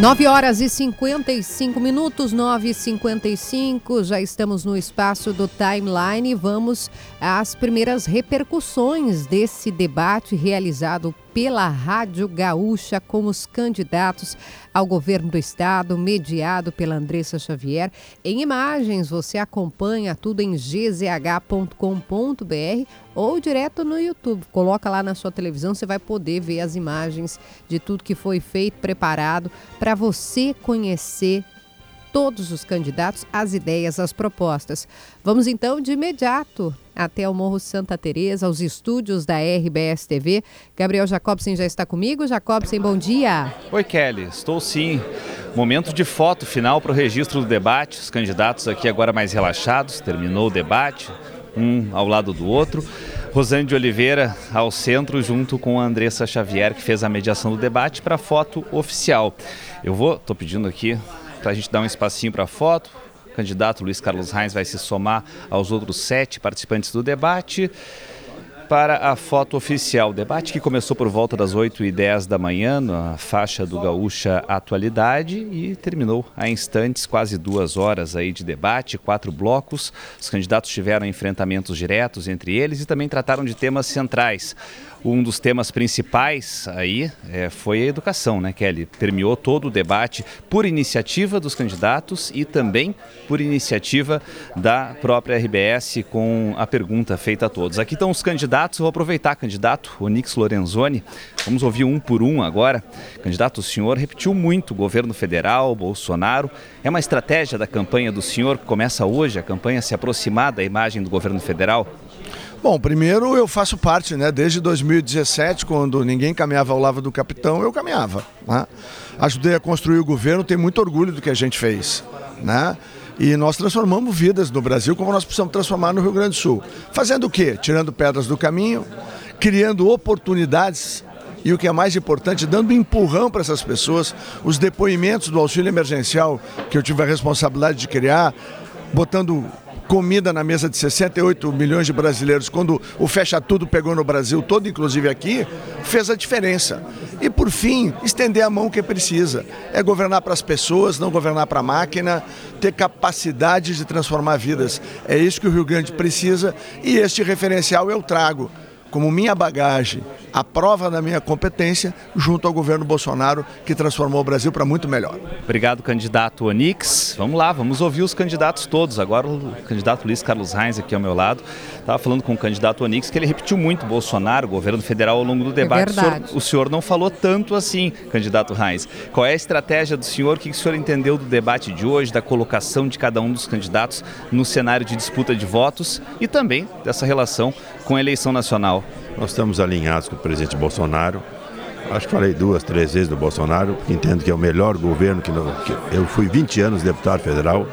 9 horas e 55 minutos, 9 e 55 já estamos no espaço do timeline. E vamos às primeiras repercussões desse debate realizado pela Rádio Gaúcha com os candidatos ao governo do estado, mediado pela Andressa Xavier. Em imagens, você acompanha tudo em gzh.com.br ou direto no YouTube. Coloca lá na sua televisão, você vai poder ver as imagens de tudo que foi feito, preparado para você conhecer todos os candidatos, as ideias, as propostas. Vamos então de imediato até o Morro Santa Teresa, aos estúdios da RBS TV. Gabriel Jacobsen já está comigo. Jacobsen, bom dia. Oi, Kelly. Estou sim. Momento de foto final para o registro do debate. Os candidatos aqui agora mais relaxados. Terminou o debate, um ao lado do outro. Rosane de Oliveira ao centro, junto com a Andressa Xavier, que fez a mediação do debate para a foto oficial. Eu vou, estou pedindo aqui para a gente dar um espacinho para a foto. O candidato Luiz Carlos Reis vai se somar aos outros sete participantes do debate para a foto oficial. Debate que começou por volta das 8 e 10 da manhã, na faixa do Gaúcha Atualidade, e terminou a instantes, quase duas horas aí de debate, quatro blocos. Os candidatos tiveram enfrentamentos diretos entre eles e também trataram de temas centrais. Um dos temas principais aí é, foi a educação, né, Kelly? Permeou todo o debate por iniciativa dos candidatos e também por iniciativa da própria RBS com a pergunta feita a todos. Aqui estão os candidatos, vou aproveitar, candidato Onix Lorenzoni, vamos ouvir um por um agora. Candidato, o senhor repetiu muito governo federal, Bolsonaro. É uma estratégia da campanha do senhor que começa hoje, a campanha se aproximar da imagem do governo federal? Bom, primeiro eu faço parte, né? Desde 2017, quando ninguém caminhava ao lado do capitão, eu caminhava. Né? Ajudei a construir o governo, tenho muito orgulho do que a gente fez, né? E nós transformamos vidas no Brasil como nós precisamos transformar no Rio Grande do Sul. Fazendo o quê? Tirando pedras do caminho, criando oportunidades e o que é mais importante, dando empurrão para essas pessoas, os depoimentos do auxílio emergencial que eu tive a responsabilidade de criar, botando comida na mesa de 68 milhões de brasileiros, quando o fecha tudo pegou no Brasil todo, inclusive aqui, fez a diferença. E por fim, estender a mão que precisa. É governar para as pessoas, não governar para a máquina, ter capacidade de transformar vidas. É isso que o Rio Grande precisa e este referencial eu trago como minha bagagem, a prova da minha competência junto ao governo Bolsonaro, que transformou o Brasil para muito melhor. Obrigado, candidato Onix. Vamos lá, vamos ouvir os candidatos todos. Agora o candidato Luiz Carlos Reis aqui ao meu lado. Estava falando com o candidato Onix que ele repetiu muito Bolsonaro, o governo federal, ao longo do debate. É o, senhor, o senhor não falou tanto assim, candidato Reis. Qual é a estratégia do senhor? O que o senhor entendeu do debate de hoje, da colocação de cada um dos candidatos no cenário de disputa de votos e também dessa relação com a eleição nacional? Nós estamos alinhados com o presidente Bolsonaro. Acho que falei duas, três vezes do Bolsonaro, porque entendo que é o melhor governo que, eu fui 20 anos deputado federal,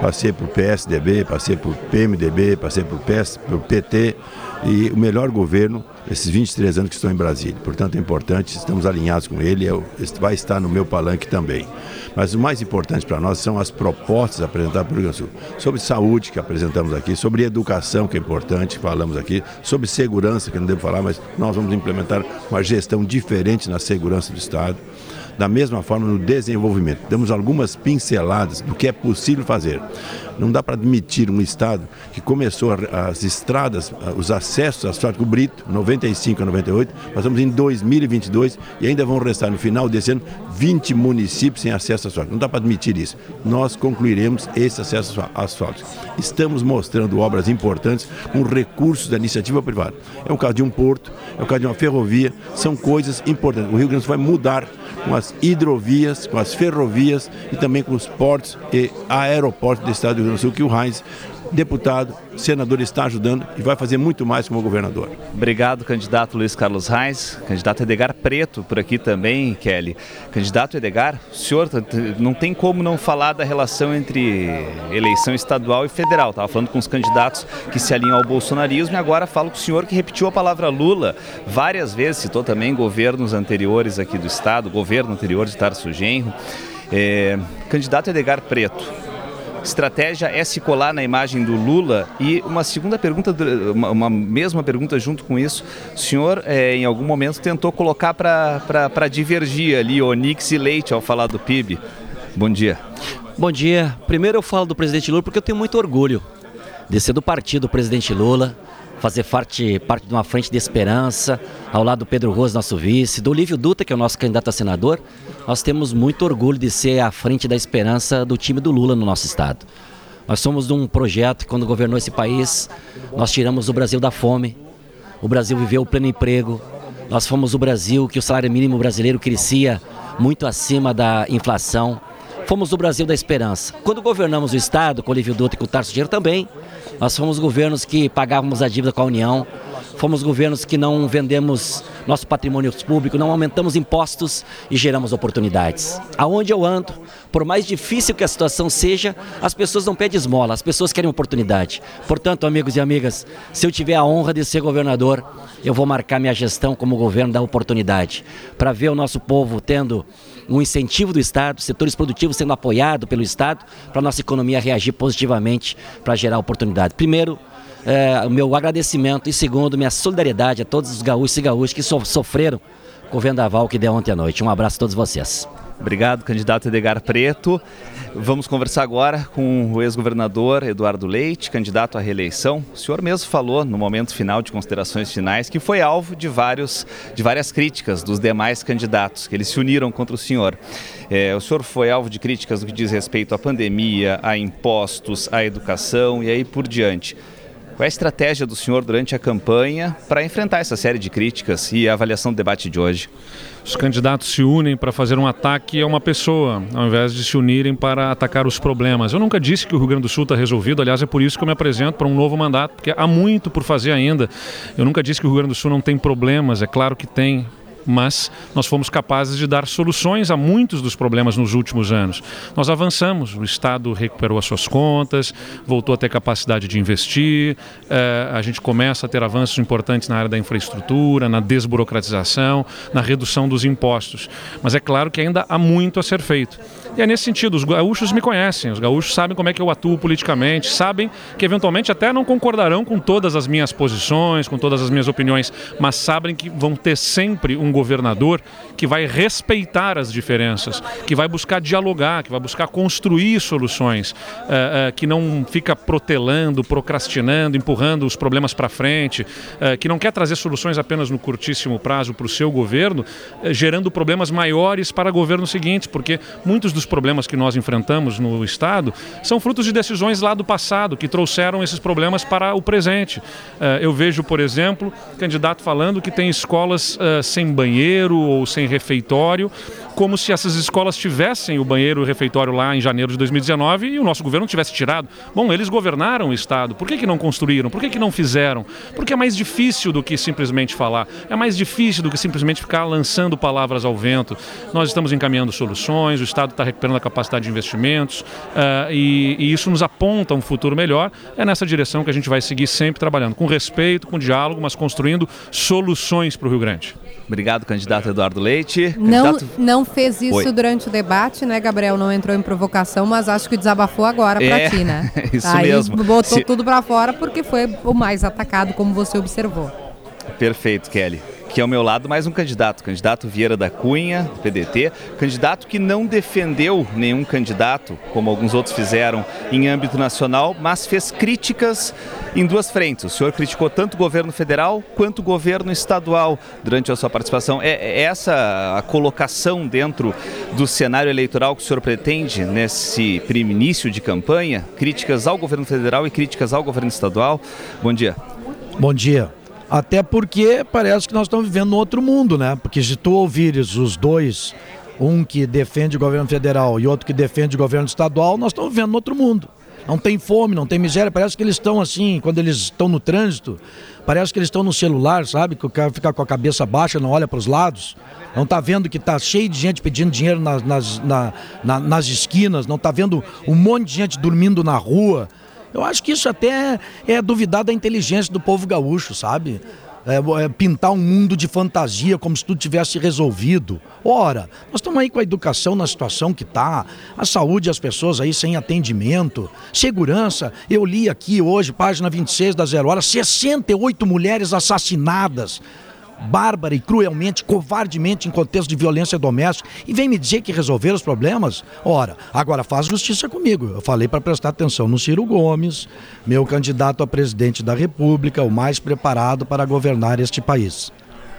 passei por PSDB, passei por PMDB, passei por PS, por PT e o melhor governo esses 23 anos que estou em Brasília. Portanto, é importante, estamos alinhados com ele, eu, vai estar no meu palanque também. Mas o mais importante para nós são as propostas apresentadas pelo Rio Grande do Sul. Sobre saúde, que apresentamos aqui, sobre educação, que é importante, falamos aqui, sobre segurança, que não devo falar, mas nós vamos implementar uma gestão diferente na segurança do Estado da mesma forma no desenvolvimento. Damos algumas pinceladas do que é possível fazer. Não dá para admitir um Estado que começou as estradas, os acessos asfáltico brito, 95 a 98, nós estamos em 2022 e ainda vão restar no final desse ano 20 municípios sem acesso asfáltico. Não dá para admitir isso. Nós concluiremos esse acesso asfáltico. Estamos mostrando obras importantes com recursos da iniciativa privada. É o caso de um porto, é o caso de uma ferrovia, são coisas importantes. O Rio Grande do Sul vai mudar com as hidrovias, com as ferrovias e também com os portos e aeroportos do estado do Rio Grande do Sul, que o Heinz deputado, senador está ajudando e vai fazer muito mais como governador. Obrigado, candidato Luiz Carlos Reis. Candidato Edgar Preto por aqui também, Kelly. Candidato Edgar, o senhor não tem como não falar da relação entre eleição estadual e federal. Estava falando com os candidatos que se alinham ao bolsonarismo e agora falo com o senhor que repetiu a palavra Lula várias vezes, citou também governos anteriores aqui do estado, governo anterior de Tarso Genro. É, candidato Edgar Preto, estratégia é se colar na imagem do Lula? E uma segunda pergunta, uma, uma mesma pergunta junto com isso, o senhor é, em algum momento tentou colocar para divergir ali Onix e Leite ao falar do PIB. Bom dia. Bom dia. Primeiro eu falo do presidente Lula porque eu tenho muito orgulho de ser do partido do presidente Lula, fazer parte, parte de uma frente de esperança, ao lado do Pedro Rosa, nosso vice, do Lívio Dutra, que é o nosso candidato a senador. Nós temos muito orgulho de ser a frente da esperança do time do Lula no nosso estado. Nós somos de um projeto que, quando governou esse país, nós tiramos o Brasil da fome, o Brasil viveu o pleno emprego, nós fomos o Brasil que o salário mínimo brasileiro crescia muito acima da inflação. Fomos o Brasil da esperança. Quando governamos o Estado, com o Lívio Dutra e com o Tarso Dinheiro também, nós fomos governos que pagávamos a dívida com a União, fomos governos que não vendemos nosso patrimônio público, não aumentamos impostos e geramos oportunidades. Aonde eu ando, por mais difícil que a situação seja, as pessoas não pedem esmola, as pessoas querem oportunidade. Portanto, amigos e amigas, se eu tiver a honra de ser governador, eu vou marcar minha gestão como governo da oportunidade, para ver o nosso povo tendo um incentivo do Estado, setores produtivos sendo apoiados pelo Estado, para a nossa economia reagir positivamente para gerar oportunidade. Primeiro, é, o meu agradecimento e segundo, minha solidariedade a todos os gaúchos e gaúchos que so sofreram com o vendaval que deu ontem à noite. Um abraço a todos vocês. Obrigado, candidato Edgar Preto. Vamos conversar agora com o ex-governador Eduardo Leite, candidato à reeleição. O senhor mesmo falou no momento final de considerações finais que foi alvo de, vários, de várias críticas dos demais candidatos, que eles se uniram contra o senhor. É, o senhor foi alvo de críticas no que diz respeito à pandemia, a impostos, à educação e aí por diante. Qual é a estratégia do senhor durante a campanha para enfrentar essa série de críticas e a avaliação do debate de hoje? Os candidatos se unem para fazer um ataque a uma pessoa, ao invés de se unirem para atacar os problemas. Eu nunca disse que o Rio Grande do Sul está resolvido, aliás, é por isso que eu me apresento para um novo mandato, porque há muito por fazer ainda. Eu nunca disse que o Rio Grande do Sul não tem problemas, é claro que tem mas nós fomos capazes de dar soluções a muitos dos problemas nos últimos anos. Nós avançamos, o Estado recuperou as suas contas, voltou a ter capacidade de investir, eh, a gente começa a ter avanços importantes na área da infraestrutura, na desburocratização, na redução dos impostos. Mas é claro que ainda há muito a ser feito. E é nesse sentido, os gaúchos me conhecem, os gaúchos sabem como é que eu atuo politicamente, sabem que eventualmente até não concordarão com todas as minhas posições, com todas as minhas opiniões, mas sabem que vão ter sempre um governador que vai respeitar as diferenças, que vai buscar dialogar, que vai buscar construir soluções, uh, uh, que não fica protelando, procrastinando, empurrando os problemas para frente, uh, que não quer trazer soluções apenas no curtíssimo prazo para o seu governo, gerando problemas maiores para governos seguintes, porque muitos dos problemas que nós enfrentamos no Estado são frutos de decisões lá do passado que trouxeram esses problemas para o presente. Eu vejo, por exemplo, candidato falando que tem escolas sem banheiro ou sem refeitório como se essas escolas tivessem o banheiro e o refeitório lá em janeiro de 2019 e o nosso governo tivesse tirado. Bom, eles governaram o Estado, por que, que não construíram? Por que, que não fizeram? Porque é mais difícil do que simplesmente falar, é mais difícil do que simplesmente ficar lançando palavras ao vento. Nós estamos encaminhando soluções, o Estado está recuperando a capacidade de investimentos uh, e, e isso nos aponta um futuro melhor. É nessa direção que a gente vai seguir sempre trabalhando, com respeito, com diálogo, mas construindo soluções para o Rio Grande. Obrigado, candidato Eduardo Leite. Candidato... Não, não fez isso Oi. durante o debate, né, Gabriel? Não entrou em provocação, mas acho que desabafou agora para é, ti, né? isso Aí mesmo. botou Se... tudo para fora porque foi o mais atacado, como você observou. Perfeito, Kelly aqui ao meu lado mais um candidato, candidato Vieira da Cunha, PDT, candidato que não defendeu nenhum candidato, como alguns outros fizeram em âmbito nacional, mas fez críticas em duas frentes. O senhor criticou tanto o governo federal quanto o governo estadual durante a sua participação. É, é essa a colocação dentro do cenário eleitoral que o senhor pretende nesse início de campanha? Críticas ao governo federal e críticas ao governo estadual? Bom dia. Bom dia. Até porque parece que nós estamos vivendo num outro mundo, né? Porque se tu ouvires os dois, um que defende o governo federal e outro que defende o governo estadual, nós estamos vivendo num outro mundo. Não tem fome, não tem miséria, parece que eles estão assim, quando eles estão no trânsito, parece que eles estão no celular, sabe? Que o cara fica com a cabeça baixa, não olha para os lados, não está vendo que está cheio de gente pedindo dinheiro nas, nas, na, na, nas esquinas, não está vendo um monte de gente dormindo na rua. Eu acho que isso até é duvidar da inteligência do povo gaúcho, sabe? é, é, pintar um mundo de fantasia como se tudo tivesse resolvido. Ora, nós estamos aí com a educação na situação que está, a saúde as pessoas aí sem atendimento, segurança. Eu li aqui hoje, página 26 da Zero Hora, 68 mulheres assassinadas bárbara e cruelmente, covardemente em contexto de violência doméstica e vem me dizer que resolveram os problemas? Ora, agora faz justiça comigo. Eu falei para prestar atenção no Ciro Gomes, meu candidato a presidente da República, o mais preparado para governar este país.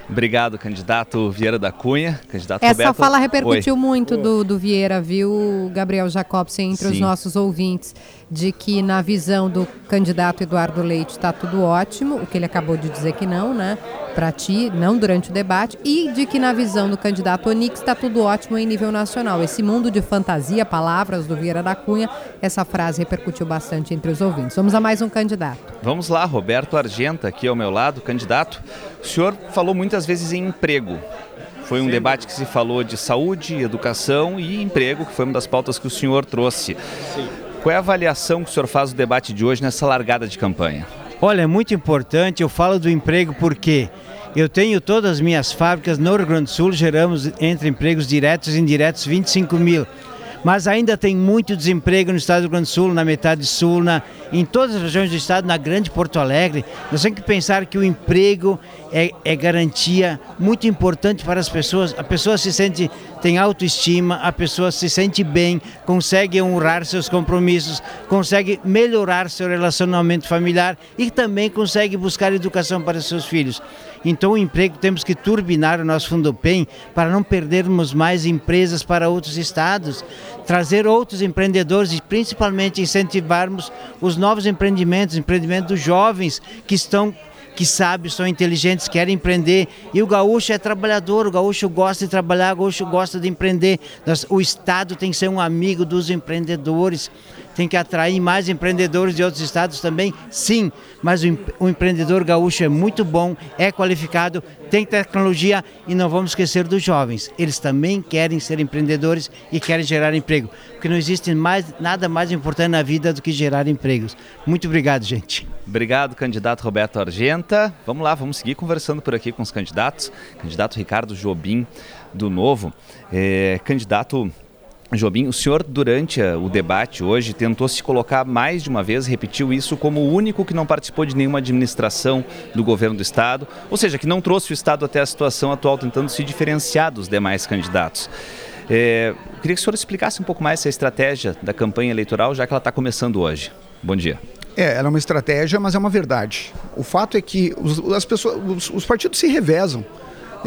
Obrigado, candidato Vieira da Cunha. Candidato Essa Roberto. fala repercutiu Oi. muito do, do Vieira, viu, Gabriel Jacobsen, entre Sim. os nossos ouvintes, de que na visão do candidato Eduardo Leite está tudo ótimo, o que ele acabou de dizer que não, né? Para ti, não durante o debate, e de que na visão do candidato Onix está tudo ótimo em nível nacional. Esse mundo de fantasia, palavras do Vieira da Cunha, essa frase repercutiu bastante entre os ouvintes. Vamos a mais um candidato. Vamos lá, Roberto Argenta, aqui ao meu lado, candidato. O senhor falou muitas vezes em emprego. Foi um debate que se falou de saúde, educação e emprego, que foi uma das pautas que o senhor trouxe. Sim. Qual é a avaliação que o senhor faz do debate de hoje nessa largada de campanha? Olha, é muito importante, eu falo do emprego porque eu tenho todas as minhas fábricas no Rio Grande do Sul, geramos entre empregos diretos e indiretos 25 mil. Mas ainda tem muito desemprego no estado do Rio Grande do Sul, na metade sul, na, em todas as regiões do estado, na grande Porto Alegre. Nós temos que pensar que o emprego é, é garantia muito importante para as pessoas. A pessoa se sente, tem autoestima, a pessoa se sente bem, consegue honrar seus compromissos, consegue melhorar seu relacionamento familiar e também consegue buscar educação para seus filhos. Então, o emprego temos que turbinar o nosso Fundo PEN para não perdermos mais empresas para outros estados, trazer outros empreendedores e principalmente incentivarmos os novos empreendimentos, empreendimentos dos jovens que estão que sabem, são inteligentes, querem empreender. E o gaúcho é trabalhador, o gaúcho gosta de trabalhar, o gaúcho gosta de empreender. O Estado tem que ser um amigo dos empreendedores. Tem que atrair mais empreendedores de outros estados também? Sim, mas o, o empreendedor gaúcho é muito bom, é qualificado, tem tecnologia e não vamos esquecer dos jovens. Eles também querem ser empreendedores e querem gerar emprego, porque não existe mais, nada mais importante na vida do que gerar empregos. Muito obrigado, gente. Obrigado, candidato Roberto Argenta. Vamos lá, vamos seguir conversando por aqui com os candidatos. Candidato Ricardo Jobim, do Novo. É, candidato Jobim, o senhor, durante o debate hoje, tentou se colocar mais de uma vez, repetiu isso como o único que não participou de nenhuma administração do governo do Estado, ou seja, que não trouxe o Estado até a situação atual, tentando se diferenciar dos demais candidatos. É, queria que o senhor explicasse um pouco mais essa estratégia da campanha eleitoral, já que ela está começando hoje. Bom dia. É, ela é uma estratégia, mas é uma verdade. O fato é que os, as pessoas, os, os partidos se revezam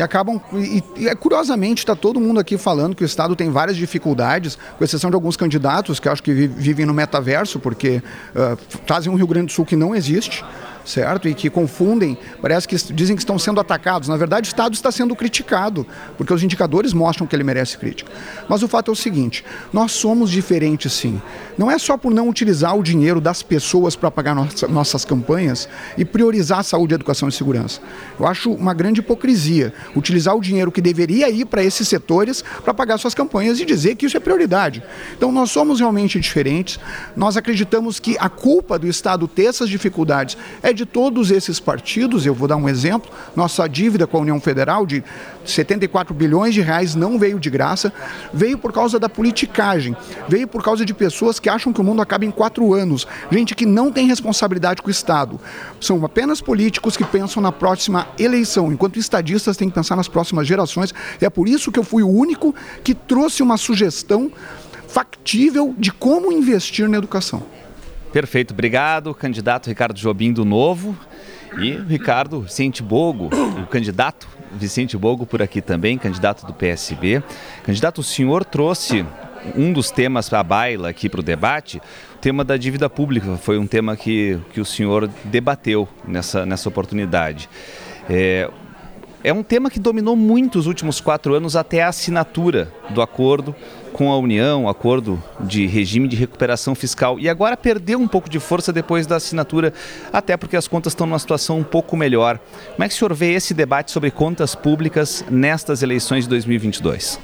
e acabam. E, e, é, curiosamente, está todo mundo aqui falando que o Estado tem várias dificuldades, com exceção de alguns candidatos que acho que vivem no metaverso, porque uh, trazem um Rio Grande do Sul que não existe certo? E que confundem, parece que dizem que estão sendo atacados. Na verdade, o Estado está sendo criticado, porque os indicadores mostram que ele merece crítica. Mas o fato é o seguinte: nós somos diferentes sim. Não é só por não utilizar o dinheiro das pessoas para pagar nossa, nossas campanhas e priorizar saúde, educação e segurança. Eu acho uma grande hipocrisia utilizar o dinheiro que deveria ir para esses setores para pagar suas campanhas e dizer que isso é prioridade. Então, nós somos realmente diferentes. Nós acreditamos que a culpa do Estado ter essas dificuldades é de de todos esses partidos, eu vou dar um exemplo, nossa dívida com a União Federal de 74 bilhões de reais não veio de graça, veio por causa da politicagem, veio por causa de pessoas que acham que o mundo acaba em quatro anos, gente que não tem responsabilidade com o Estado. São apenas políticos que pensam na próxima eleição, enquanto estadistas têm que pensar nas próximas gerações. É por isso que eu fui o único que trouxe uma sugestão factível de como investir na educação. Perfeito, obrigado, candidato Ricardo Jobim do Novo e Ricardo Vicente Bogo, o candidato Vicente Bogo por aqui também, candidato do PSB. Candidato, o senhor trouxe um dos temas à baila aqui para o debate, o tema da dívida pública, foi um tema que, que o senhor debateu nessa, nessa oportunidade. É, é um tema que dominou muito os últimos quatro anos até a assinatura do acordo com a União, acordo de regime de recuperação fiscal, e agora perdeu um pouco de força depois da assinatura, até porque as contas estão numa situação um pouco melhor. Como é que o senhor vê esse debate sobre contas públicas nestas eleições de 2022?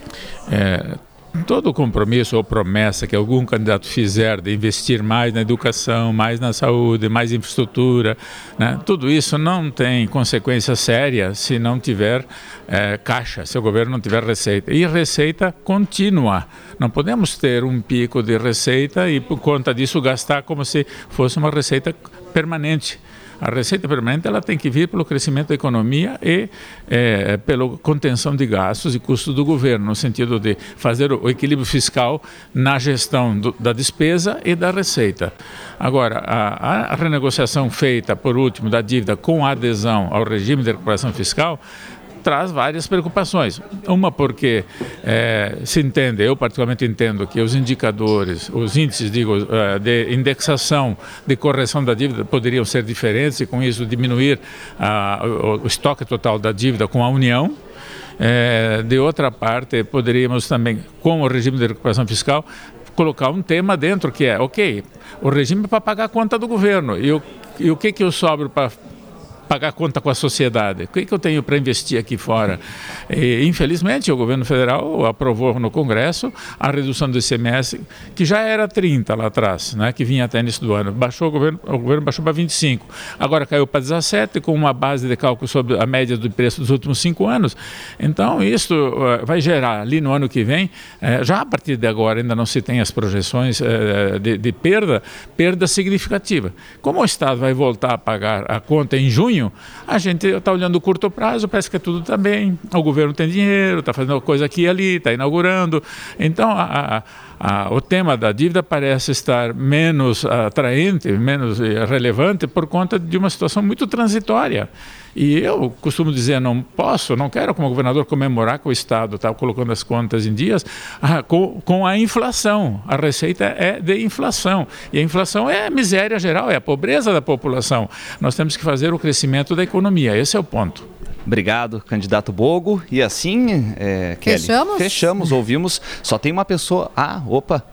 É, todo compromisso ou promessa que algum candidato fizer de investir mais na educação, mais na saúde, mais infraestrutura, né, tudo isso não tem consequência séria se não tiver é, caixa, se o governo não tiver receita. E receita contínua. Não podemos ter um pico de receita e, por conta disso, gastar como se fosse uma receita permanente. A receita permanente ela tem que vir pelo crescimento da economia e é, pela contenção de gastos e custos do governo, no sentido de fazer o equilíbrio fiscal na gestão do, da despesa e da receita. Agora, a, a renegociação feita, por último, da dívida com adesão ao regime de recuperação fiscal traz várias preocupações. Uma porque é, se entende, eu particularmente entendo que os indicadores, os índices, digo, é, de indexação, de correção da dívida poderiam ser diferentes e com isso diminuir a, o, o estoque total da dívida com a União. É, de outra parte, poderíamos também, com o regime de recuperação fiscal, colocar um tema dentro que é, ok, o regime é para pagar a conta do governo e o, e o que que eu sobro para pagar conta com a sociedade? O que, que eu tenho para investir aqui fora? E, infelizmente, o governo federal aprovou no Congresso a redução do ICMS, que já era 30 lá atrás, né, que vinha até início do ano. Baixou o governo, o governo baixou para 25. Agora caiu para 17, com uma base de cálculo sobre a média do preço dos últimos cinco anos. Então, isso uh, vai gerar ali no ano que vem, uh, já a partir de agora ainda não se tem as projeções uh, de, de perda, perda significativa. Como o Estado vai voltar a pagar a conta em junho, junho, a gente está olhando o curto prazo, parece que tudo está bem, o governo tem dinheiro, está fazendo coisa aqui e ali, está inaugurando. Então, a, a, o tema da dívida parece estar menos atraente, menos eh, relevante por conta de uma situação muito transitória. E eu costumo dizer, não posso, não quero como governador comemorar que o Estado está colocando as contas em dias ah, com, com, a inflação. A receita é de inflação. E a inflação é a miséria geral, é a pobreza da população. Nós temos que fazer o crescimento da economia. Esse é o ponto. Obrigado, candidato Bogo. E assim, é, Kelly, fechamos? Fechamos, ouvimos. Só tem uma pessoa. Ah, opa,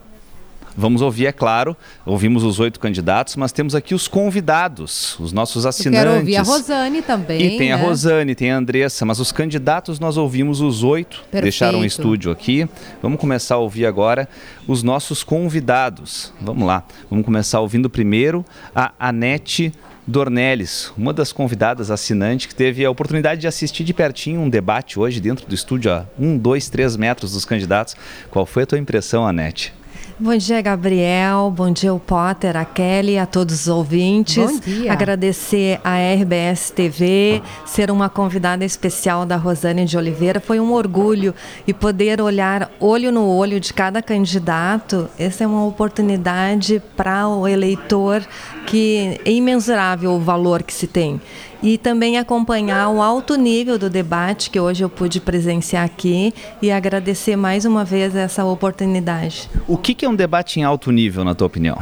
Vamos ouvir, é claro, ouvimos os oito candidatos, mas temos aqui os convidados, os nossos assinantes. Eu quero ouvir a Rosane também. E tem né? a Rosane, tem a Andressa, mas os candidatos nós ouvimos os oito, Perfeito. deixaram o estúdio aqui. Vamos começar a ouvir agora os nossos convidados. Vamos lá, vamos começar ouvindo primeiro a Anete Dornelles, uma das convidadas assinante que teve a oportunidade de assistir de pertinho um debate hoje dentro do estúdio a um, dois, três metros dos candidatos. Qual foi a tua impressão, Anete? Bom dia, Gabriel. Bom dia, o Potter, a Kelly, a todos os ouvintes. Bom dia. Agradecer a RBS TV, ser uma convidada especial da Rosane de Oliveira. Foi um orgulho e poder olhar olho no olho de cada candidato. Essa é uma oportunidade para o eleitor que é imensurável o valor que se tem e também acompanhar o alto nível do debate que hoje eu pude presenciar aqui e agradecer mais uma vez essa oportunidade. O que é um debate em alto nível, na tua opinião?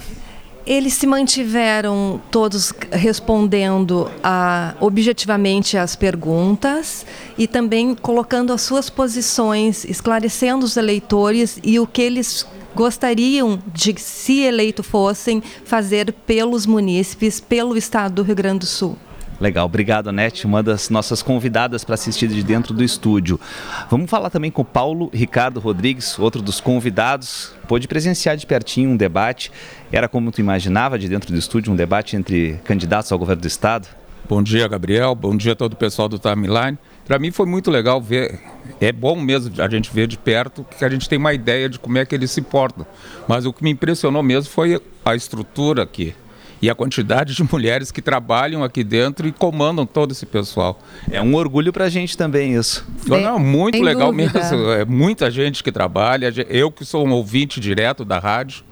Eles se mantiveram todos respondendo a, objetivamente às perguntas e também colocando as suas posições, esclarecendo os eleitores e o que eles gostariam de, se eleito fossem, fazer pelos munícipes, pelo estado do Rio Grande do Sul. Legal, obrigado, Anete, uma das nossas convidadas para assistir de dentro do estúdio. Vamos falar também com o Paulo Ricardo Rodrigues, outro dos convidados. Pôde presenciar de pertinho um debate. Era como tu imaginava de dentro do estúdio, um debate entre candidatos ao governo do estado? Bom dia, Gabriel. Bom dia a todo o pessoal do Timeline. Para mim foi muito legal ver, é bom mesmo a gente ver de perto, que a gente tem uma ideia de como é que eles se portam. Mas o que me impressionou mesmo foi a estrutura aqui e a quantidade de mulheres que trabalham aqui dentro e comandam todo esse pessoal. É um orgulho para a gente também isso. Sem, Não, muito legal dúvida. mesmo. É muita gente que trabalha. Eu que sou um ouvinte direto da rádio,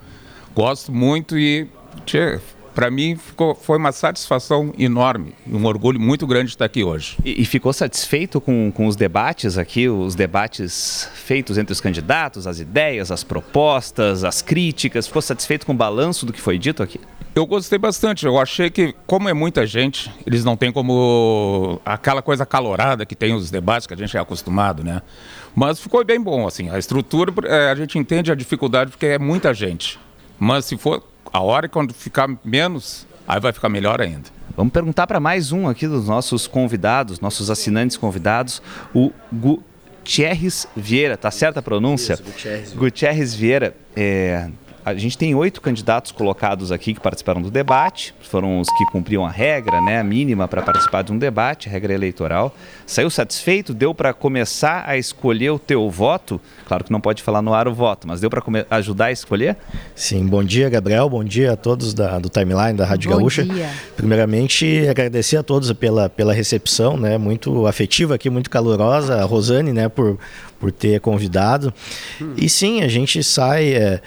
gosto muito e tchê, para mim ficou, foi uma satisfação enorme, um orgulho muito grande de estar aqui hoje. E, e, ficou satisfeito com, com os debates aqui, os debates feitos entre os candidatos, as ideias, as propostas, as críticas? Ficou satisfeito com o balanço do que foi dito aqui? Eu gostei bastante. Eu achei que, como é muita gente, eles não têm como aquela coisa calorada que tem os debates que a gente é acostumado, né? Mas ficou bem bom, assim. A estrutura, é, a gente entende a dificuldade porque é muita gente. Mas se for a hora quando ficar menos, aí vai ficar melhor ainda. Vamos perguntar para mais um aqui dos nossos convidados, nossos assinantes convidados, o Gu Gutierrez Vieira, tá certa a pronúncia? Isso, Gutierrez. Gutierrez Vieira, é, a gente tem oito candidatos colocados aqui que participaram do debate, foram os que cumpriam a regra, né, a mínima para participar de um debate, a regra eleitoral. Saiu satisfeito? Deu para começar a escolher o teu voto? Claro que não pode falar no ar o voto, mas deu para ajudar a escolher? Sim, bom dia, Gabriel, bom dia a todos da, do Timeline da Rádio Bom Gaúcha. dia. Primeiramente, agradecer a todos pela, pela recepção, né, muito afetiva aqui, muito calorosa, a Rosane, né, por, por ter convidado. E sim, a gente sai... é,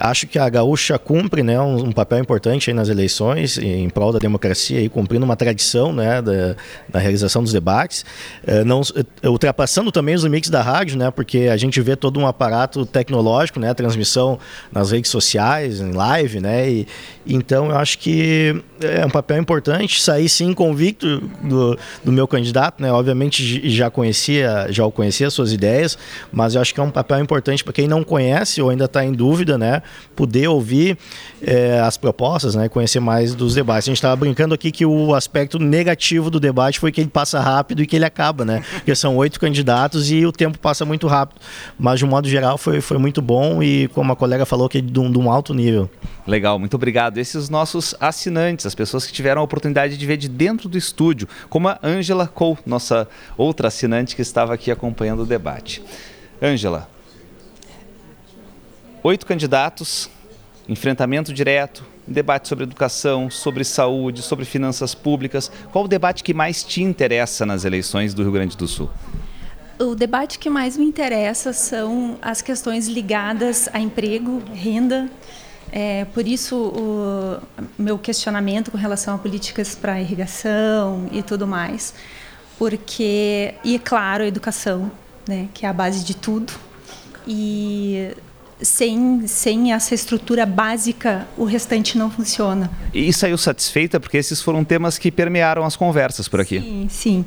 Acho que a Gaúcha cumpre né, um, um papel importante nas eleições, em prol da democracia, aí, cumprindo uma tradição né, da, da realização dos debates, eh, não, eh, ultrapassando também os limites da rádio, né, porque a gente vê todo um aparato tecnológico, né, transmissão nas redes sociais, em live, né, e, então eu acho que é um papel importante, sair sim convicto do, do meu candidato, né, obviamente já conhecia, já o conhecia as suas ideias, mas eu acho que é um papel importante para quem não conhece ou ainda está em dúvida, né, poder ouvir eh, as propostas, né, conhecer mais dos debates. A gente estava brincando aqui que o aspecto negativo do debate foi que ele passa rápido e que ele acaba, né, porque são oito candidatos e o tempo passa muito rápido, mas de um modo geral foi, foi muito bom e como a colega falou que é de um, de um alto nível. Legal, muito obrigado. Esses os nossos assinantes, as pessoas que tiveram a oportunidade de ver de dentro do estúdio, como a Ângela Cole, nossa outra assinante que estava aqui acompanhando o debate. Ângela, oito candidatos, enfrentamento direto, debate sobre educação, sobre saúde, sobre finanças públicas. Qual o debate que mais te interessa nas eleições do Rio Grande do Sul? O debate que mais me interessa são as questões ligadas a emprego, renda. É, por isso, o meu questionamento com relação a políticas para irrigação e tudo mais. Porque, e claro, a educação, né, que é a base de tudo. E sem, sem essa estrutura básica, o restante não funciona. E saiu satisfeita porque esses foram temas que permearam as conversas por aqui. Sim, sim.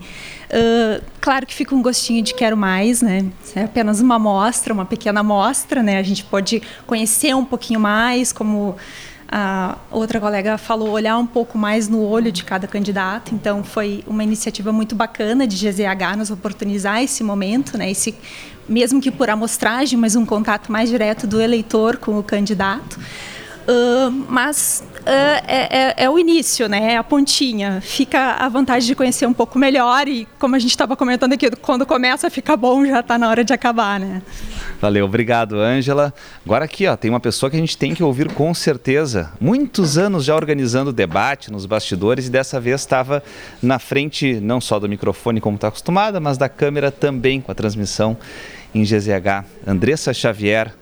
Uh, claro que fica um gostinho de quero mais, né? É apenas uma amostra, uma pequena amostra, né? A gente pode conhecer um pouquinho mais, como a outra colega falou, olhar um pouco mais no olho de cada candidato. Então, foi uma iniciativa muito bacana de GZH nos oportunizar esse momento, né? Esse, mesmo que por amostragem, mas um contato mais direto do eleitor com o candidato. Mas uh, é, é, é, o início, né? É a pontinha. Fica a vantagem de conhecer um pouco melhor e, como a gente estava comentando aqui, quando começa a ficar bom, já está na hora de acabar, né? Valeu, obrigado, Ângela. Agora aqui, ó, tem uma pessoa que a gente tem que ouvir com certeza. Muitos anos já organizando debate nos bastidores e dessa vez estava na frente não só do microfone como está acostumada, mas da câmera também com a transmissão em GZH. Andressa Xavier.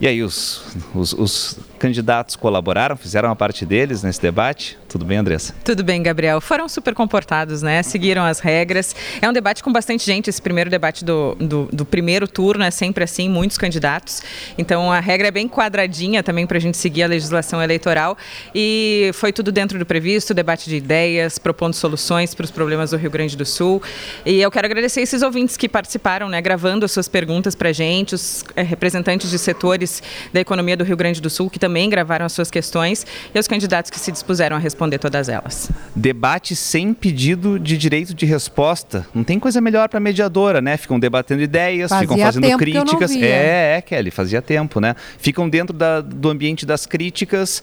E aí, os, os, os, candidatos colaboraram, fizeram a parte deles nesse debate? Tudo bem, Andressa? Tudo bem, Gabriel. Foram super comportados, né? Seguiram as regras. É um debate com bastante gente. Esse primeiro debate do, do, do primeiro turno é sempre assim, muitos candidatos. Então, a regra é bem quadradinha também para a gente seguir a legislação eleitoral. E foi tudo dentro do previsto, debate de ideias, propondo soluções para os problemas do Rio Grande do Sul. E eu quero agradecer esses ouvintes que participaram, né? Gravando as suas perguntas para a gente, os é, representantes de setores da economia do Rio Grande do Sul, que também gravaram as suas questões, e os candidatos que se dispuseram a responder todas elas. Debate sem pedido de direito de resposta. Não tem coisa melhor para a mediadora, né? Ficam debatendo ideias, fazia ficam fazendo críticas. É, é, Kelly, fazia tempo, né? Ficam dentro da, do ambiente das críticas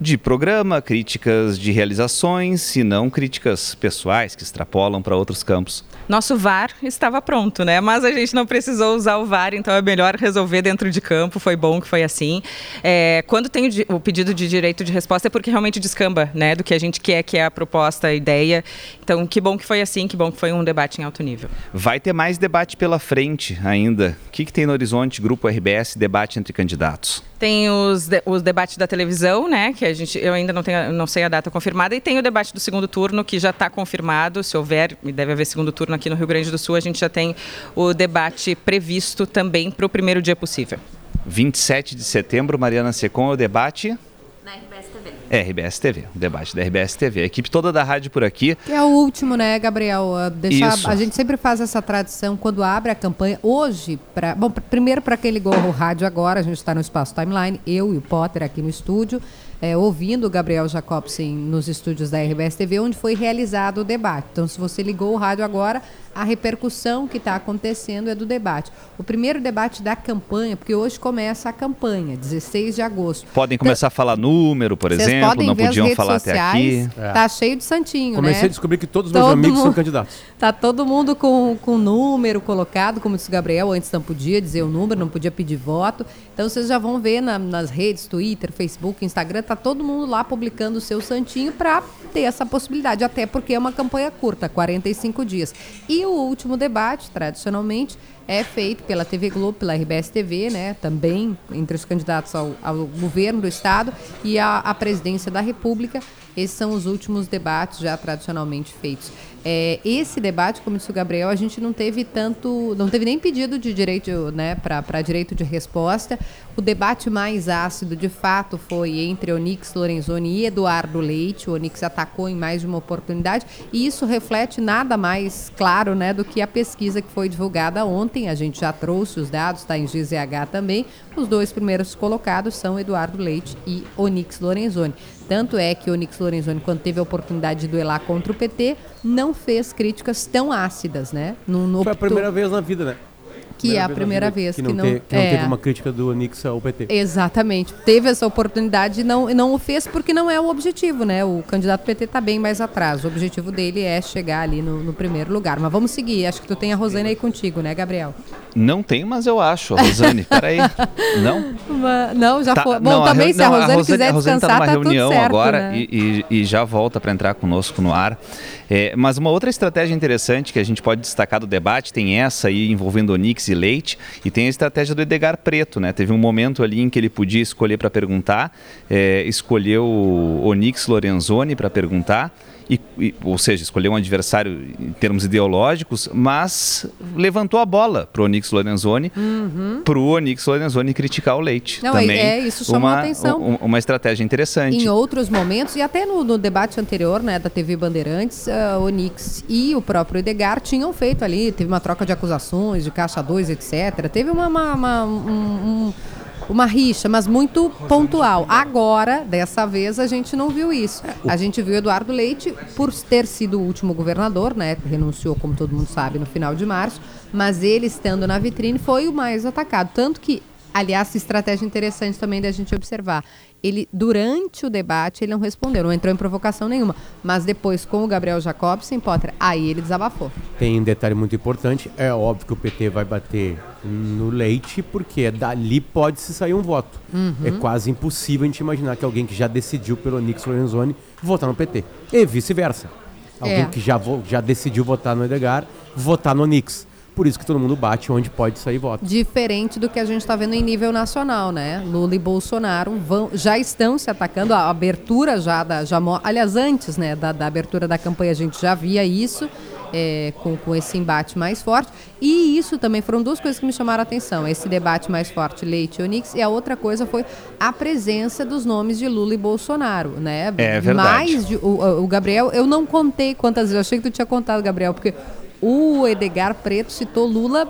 de programa, críticas de realizações e não críticas pessoais que extrapolam para outros campos. Nosso VAR estava pronto, né? Mas a gente não precisou usar o VAR, então é melhor resolver dentro de campo. Foi bom que foi assim. É, quando tem o, pedido de direito de resposta é porque realmente descamba, né? Do que a gente quer, que é a proposta, a ideia. Então, que bom que foi assim, que bom que foi um debate em alto nível. Vai ter mais debate pela frente ainda. O que, que tem no horizonte, Grupo RBS, debate entre candidatos? Tem os, de, os debates da televisão, né? Que a gente, eu ainda não, tenho, não sei a data confirmada. E tem o debate do segundo turno, que já está confirmado. Se houver, e deve haver segundo turno aqui no Rio Grande do Sul, a gente já tem o debate previsto também para o primeiro dia possível. 27 de setembro, Mariana Secom, o debate? Na RBS TV. RBS TV, o debate da RBS TV. A equipe toda da rádio por aqui. Que é o último, né, Gabriel? Ah, Deixar, Isso. a gente sempre faz essa tradição quando abre a campanha. Hoje, pra, bom, pr- primeiro para quem ligou o rádio agora, a gente está no espaço timeline, eu e o Potter aqui no estúdio, é, ouvindo o Gabriel Jacobsen nos estúdios da RBS TV, onde foi realizado o debate. Então, se você ligou o rádio agora, a repercussão que está acontecendo é do debate. O primeiro debate da campanha, porque hoje começa a campanha, 16 de agosto. Podem começar a falar número, por Vocês exemplo, podem não ver as podiam redes falar até aqui. sociais, Tá cheio de santinho, Comecei né? a descobrir que todos os meus Todo amigos são mundo- candidatos. Tá todo mundo com, com número colocado, como disse o Gabriel, antes não podia dizer o número, não podia pedir voto. Então vocês já vão ver na- nas redes, Twitter, Facebook, Instagram, tá todo mundo lá publicando o seu santinho para ter essa possibilidade, até porque é uma campanha curta, 45 dias. E o último debate, tradicionalmente, é feito pela TV Globo, pela RBS TV, né? Também entre os candidatos ao, ao governo do estado e à presidência da República. Esses são os últimos debates já tradicionalmente feitos. É, esse debate, como disse o Gabriel, a gente não teve tanto, não teve nem pedido de direito, né, para direito de resposta. O debate mais ácido, de fato, foi entre Onix Lorenzoni e Eduardo Leite. O Onix atacou em mais de uma oportunidade e isso reflete nada mais claro, né, do que a pesquisa que foi divulgada ontem. A gente já trouxe os dados, está em GZH também. Os dois primeiros colocados são Eduardo Leite e Onix Lorenzoni. Tanto é que o Onix Lorenzoni, quando teve a oportunidade de duelar contra o PT, não fez críticas tão ácidas, né? No Foi a optou- primeira vez na vida, né? Que é a primeira vez que que não, não- te- que não é. teve uma crítica do Onix ao PT. Exatamente. Teve essa oportunidade e não, não o fez porque não é o objetivo, né? O candidato PT está bem mais atrás. O objetivo dele é chegar ali no, no primeiro lugar. Mas vamos seguir. Acho que tu tem a Rosane aí contigo, né, Gabriel? Não tem, mas eu acho, Rosane. Peraí. Não? Uma- Não, já Tá, foi. Bom, não, também, reu- se a não, Rosane, quiser a Rosane descansar, tá tá numa tudo reunião certo, agora né? e, e- e já volta para entrar conosco no ar. É, mas uma outra estratégia interessante que a gente pode destacar do debate tem essa aí envolvendo Onix e Leite e tem a estratégia do Edgar Preto, né? Teve um momento ali em que ele podia escolher para perguntar, é, escolheu Onix Lorenzoni para perguntar. E, e- ou seja, escolheu um adversário em termos ideológicos, mas levantou a bola para o Onix Lorenzoni, Uhum. para o Onix Lorenzoni criticar o Leite. Não, Também é- isso chamou uma, atenção. um- uma estratégia interessante. Em outros momentos, e até no, no debate anterior, né, da TV Bandeirantes, a Onix e o próprio Edgar tinham feito ali, teve uma troca de acusações, de caixa 2, etc. Teve uma, uma, uma, um- um- uma rixa, mas muito pontual. Agora, dessa vez, a gente não viu isso. A gente viu Eduardo Leite, por ter sido o último governador, né, renunciou, como todo mundo sabe, no final de março, mas ele estando na vitrine foi o mais atacado. Tanto que Aliás, estratégia interessante também da gente observar. Ele, durante o debate, ele não respondeu, não entrou em provocação nenhuma. Mas depois, com o Gabriel Jacobsen, Potter, aí ele desabafou. Tem um detalhe muito importante, é óbvio que o PT vai bater no leite, porque dali pode se sair um voto. Uhum. É quase impossível a gente imaginar que alguém que já decidiu pelo Onix Lorenzoni votar no PT. E vice-versa. Alguém É. que já, já decidiu votar no Edgar, votar no Onix. Por isso que todo mundo bate onde pode sair voto. Diferente do que a gente está vendo em nível nacional, né? Lula e Bolsonaro vão, já estão se atacando. A abertura já da. Já, aliás, antes né, da, da abertura da campanha, a gente já via isso. é, com, com esse embate mais forte. E isso também foram duas coisas que me chamaram a atenção. Esse debate mais forte, Leite e Onix, e a outra coisa foi a presença dos nomes de Lula e Bolsonaro, né? É verdade. Mais de, o, o Gabriel, eu não contei quantas vezes, eu achei que tu tinha contado, Gabriel, porque o Edgar Preto citou Lula,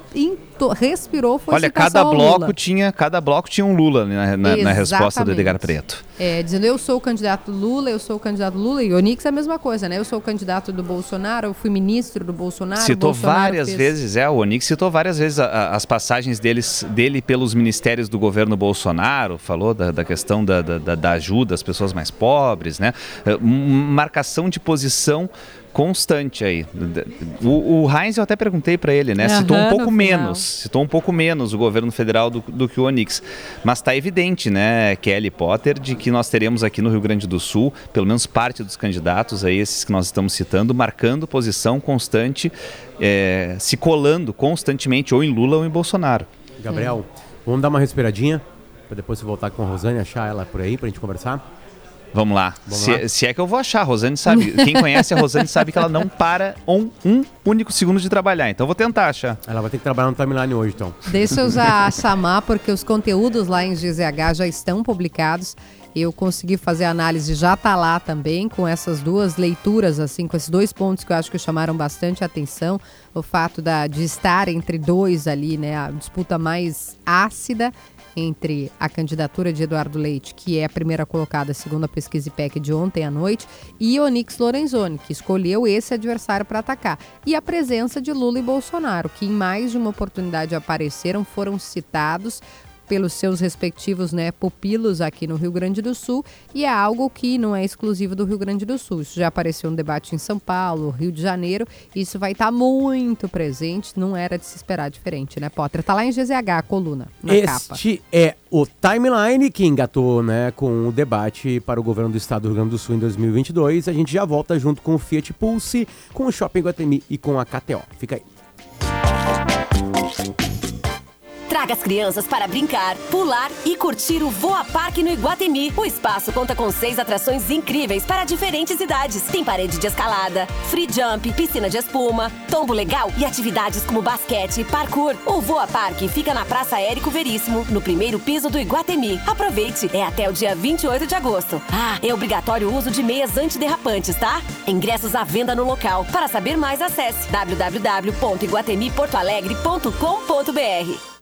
to- respirou, foi Olha, cada bloco Lula. tinha, cada bloco tinha um Lula na, na- na resposta do. Edgar Preto. É, dizendo eu sou o candidato Lula, eu sou o candidato Lula, e Onix é a mesma coisa, né? Eu sou o candidato do Bolsonaro, eu fui ministro do Bolsonaro. citou Bolsonaro várias fez- vezes, é, o Onix citou várias vezes a- a- as passagens deles, dele pelos ministérios do governo Bolsonaro, falou da, da questão da, da- da- da ajuda às pessoas mais pobres, né? Um- marcação de posição constante aí. O, o Heinz eu até perguntei para ele, né? Citou um pouco menos, citou um pouco menos o governo federal do, do que o Onix. Mas está evidente, né, Kelly Potter, de que nós teremos aqui no Rio Grande do Sul, pelo menos parte dos candidatos, aí, esses que nós estamos citando, marcando posição constante, eh, se colando constantemente ou em Lula ou em Bolsonaro. Gabriel, vamos dar uma respiradinha, para depois você voltar com a Rosane, achar ela por aí, para a gente conversar? Vamos lá. Vamos se, lá? se é que eu vou achar, a Rosane sabe. Quem conhece a Rosane sabe que ela não para um, um único segundo de trabalhar. Então eu vou tentar achar. Ela vai ter que trabalhar no timeline hoje, então. Deixa eu já chamar, porque os conteúdos lá em GZH já estão publicados. Eu consegui fazer a análise, já tá lá também, com essas duas leituras, assim, com esses dois pontos que eu acho que chamaram bastante atenção. O fato da, de estar entre dois ali, né? A disputa mais ácida entre a candidatura de Eduardo Leite, que é a primeira colocada segundo a pesquisa IPEC de ontem à noite, e Onix Lorenzoni, que escolheu esse adversário para atacar. E a presença de Lula e Bolsonaro, que em mais de uma oportunidade apareceram, foram citados pelos seus respectivos né, pupilos aqui no Rio Grande do Sul e é algo que não é exclusivo do Rio Grande do Sul. Isso já apareceu no debate em São Paulo, Rio de Janeiro, isso vai estar muito presente, não era de se esperar diferente, né, Potter? Tá lá em GZH, a coluna, na capa. Este é o timeline que engatou né, com o debate para o governo do estado do Rio Grande do Sul em 2022. A gente já volta junto com o Fiat Pulse, com o Shopping Guatemi e com a KTO. Fica aí. Traga as crianças para brincar, pular e curtir o Voa Parque no Iguatemi. O espaço conta com seis atrações incríveis para diferentes idades. Tem parede de escalada, free jump, piscina de espuma, tombo legal e atividades como basquete parkour. O Voa Parque fica na Praça Érico Veríssimo, no primeiro piso do Iguatemi. Aproveite, é até o dia 28 de agosto. Ah, é obrigatório o uso de meias antiderrapantes, tá? Ingressos à venda no local. Para saber mais, acesse www.iguatemiportoalegre.com.br.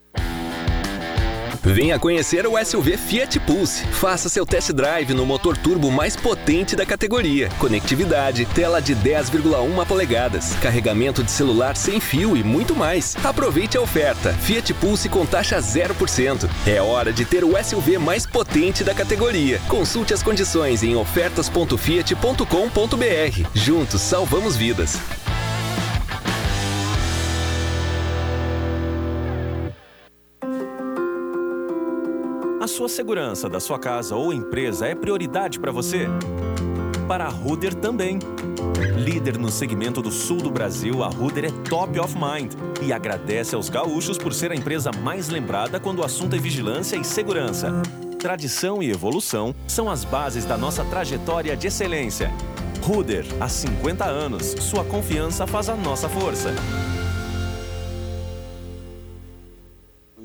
Venha conhecer o SUV Fiat Pulse. Faça seu test drive no motor turbo mais potente da categoria. Conectividade, tela de 10,1 polegadas, carregamento de celular sem fio e muito mais. Aproveite a oferta. Fiat Pulse com taxa 0%. É hora de ter o SUV mais potente da categoria. Consulte as condições em ofertas.fiat.com.br. Juntos salvamos vidas. A sua segurança da sua casa ou empresa é prioridade para você? Para a Ruder também. Líder no segmento do sul do Brasil, a Ruder é top of mind e agradece aos gaúchos por ser a empresa mais lembrada quando o assunto é vigilância e segurança. Tradição e evolução são as bases da nossa trajetória de excelência. Ruder, há 50 anos, sua confiança faz a nossa força.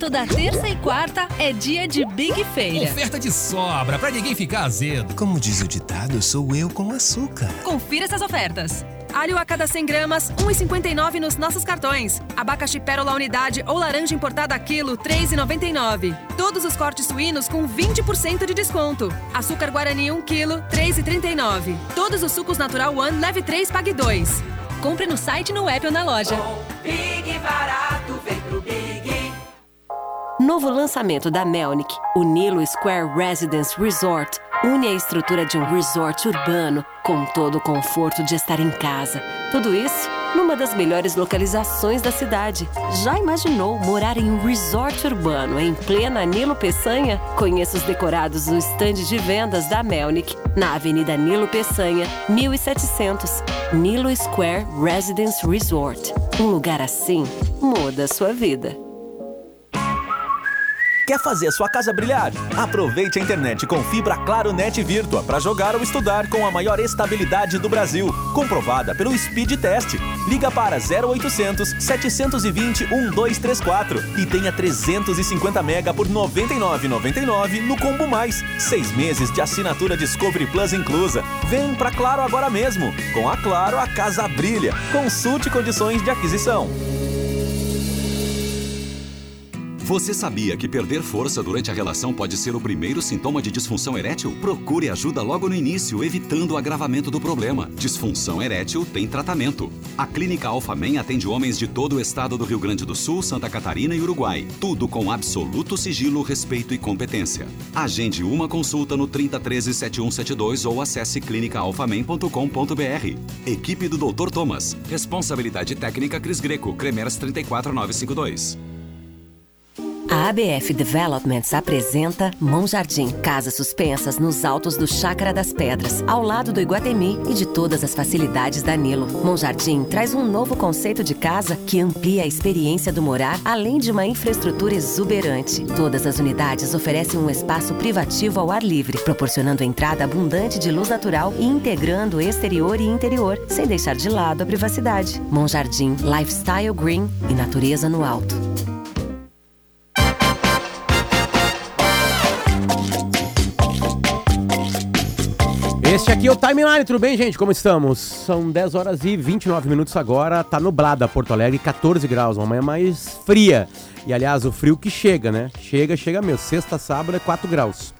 Toda terça e quarta é dia de Big Feira. Oferta de sobra pra ninguém ficar azedo. Como diz o ditado, sou eu com açúcar. Confira essas ofertas. Alho a cada 100 gramas, 1,59 nos nossos cartões. Abacaxi pérola unidade ou laranja importada a quilo, 3,99. Todos os cortes suínos com 20% de desconto. Açúcar Guarani 1 quilo, 3,39. Todos os sucos Natural One, leve 3, pague 2. Compre no site, no app ou na loja. Big barato. Novo lançamento da Melnick, o Nilo Square Residence Resort, une a estrutura de um resort urbano com todo o conforto de estar em casa. Tudo isso numa das melhores localizações da cidade. Já imaginou morar em um resort urbano em plena Nilo Peçanha? Conheça os decorados no estande de vendas da Melnick, na Avenida Nilo Peçanha, 1700. Nilo Square Residence Resort. Um lugar assim muda a sua vida. Quer fazer a sua casa brilhar? Aproveite a internet com fibra Claro Net Virtua para jogar ou estudar com a maior estabilidade do Brasil, comprovada pelo Speed Test. Liga para 0800 720 1234 e tenha 350 mega por R$ 99,99 no Combo Mais. Seis meses de assinatura Discovery Plus inclusa. Vem pra Claro agora mesmo. Com a Claro, a casa brilha. Consulte condições de aquisição. Você sabia que perder força durante a relação pode ser o primeiro sintoma de disfunção erétil? Procure ajuda logo no início, evitando o agravamento do problema. Disfunção erétil tem tratamento. A Clínica Alfamen atende homens de todo o estado do Rio Grande do Sul, Santa Catarina e Uruguai. Tudo com absoluto sigilo, respeito e competência. Agende uma consulta no 3013 7172 ou acesse clinicaalfamen.com.br. Equipe do Dr. Thomas. Responsabilidade técnica Cris Greco, Cremers 34952. A ABF Developments apresenta Mão Jardim, casas suspensas nos altos do Chácara das Pedras, ao lado do Iguatemi e de todas as facilidades da Nilo. Mão Jardim traz um novo conceito de casa que amplia a experiência do morar, além de uma infraestrutura exuberante. Todas as unidades oferecem um espaço privativo ao ar livre, proporcionando entrada abundante de luz natural e integrando exterior e interior, sem deixar de lado a privacidade. Mão Jardim, lifestyle green e natureza no alto. Este aqui é o Timeline, tudo bem, gente? Como estamos? São 10 horas e 29 minutos agora, tá nublada Porto Alegre, 14 graus, uma manhã mais fria. E aliás, o frio que chega, né? Chega, chega mesmo. Sexta, sábado é 4 graus.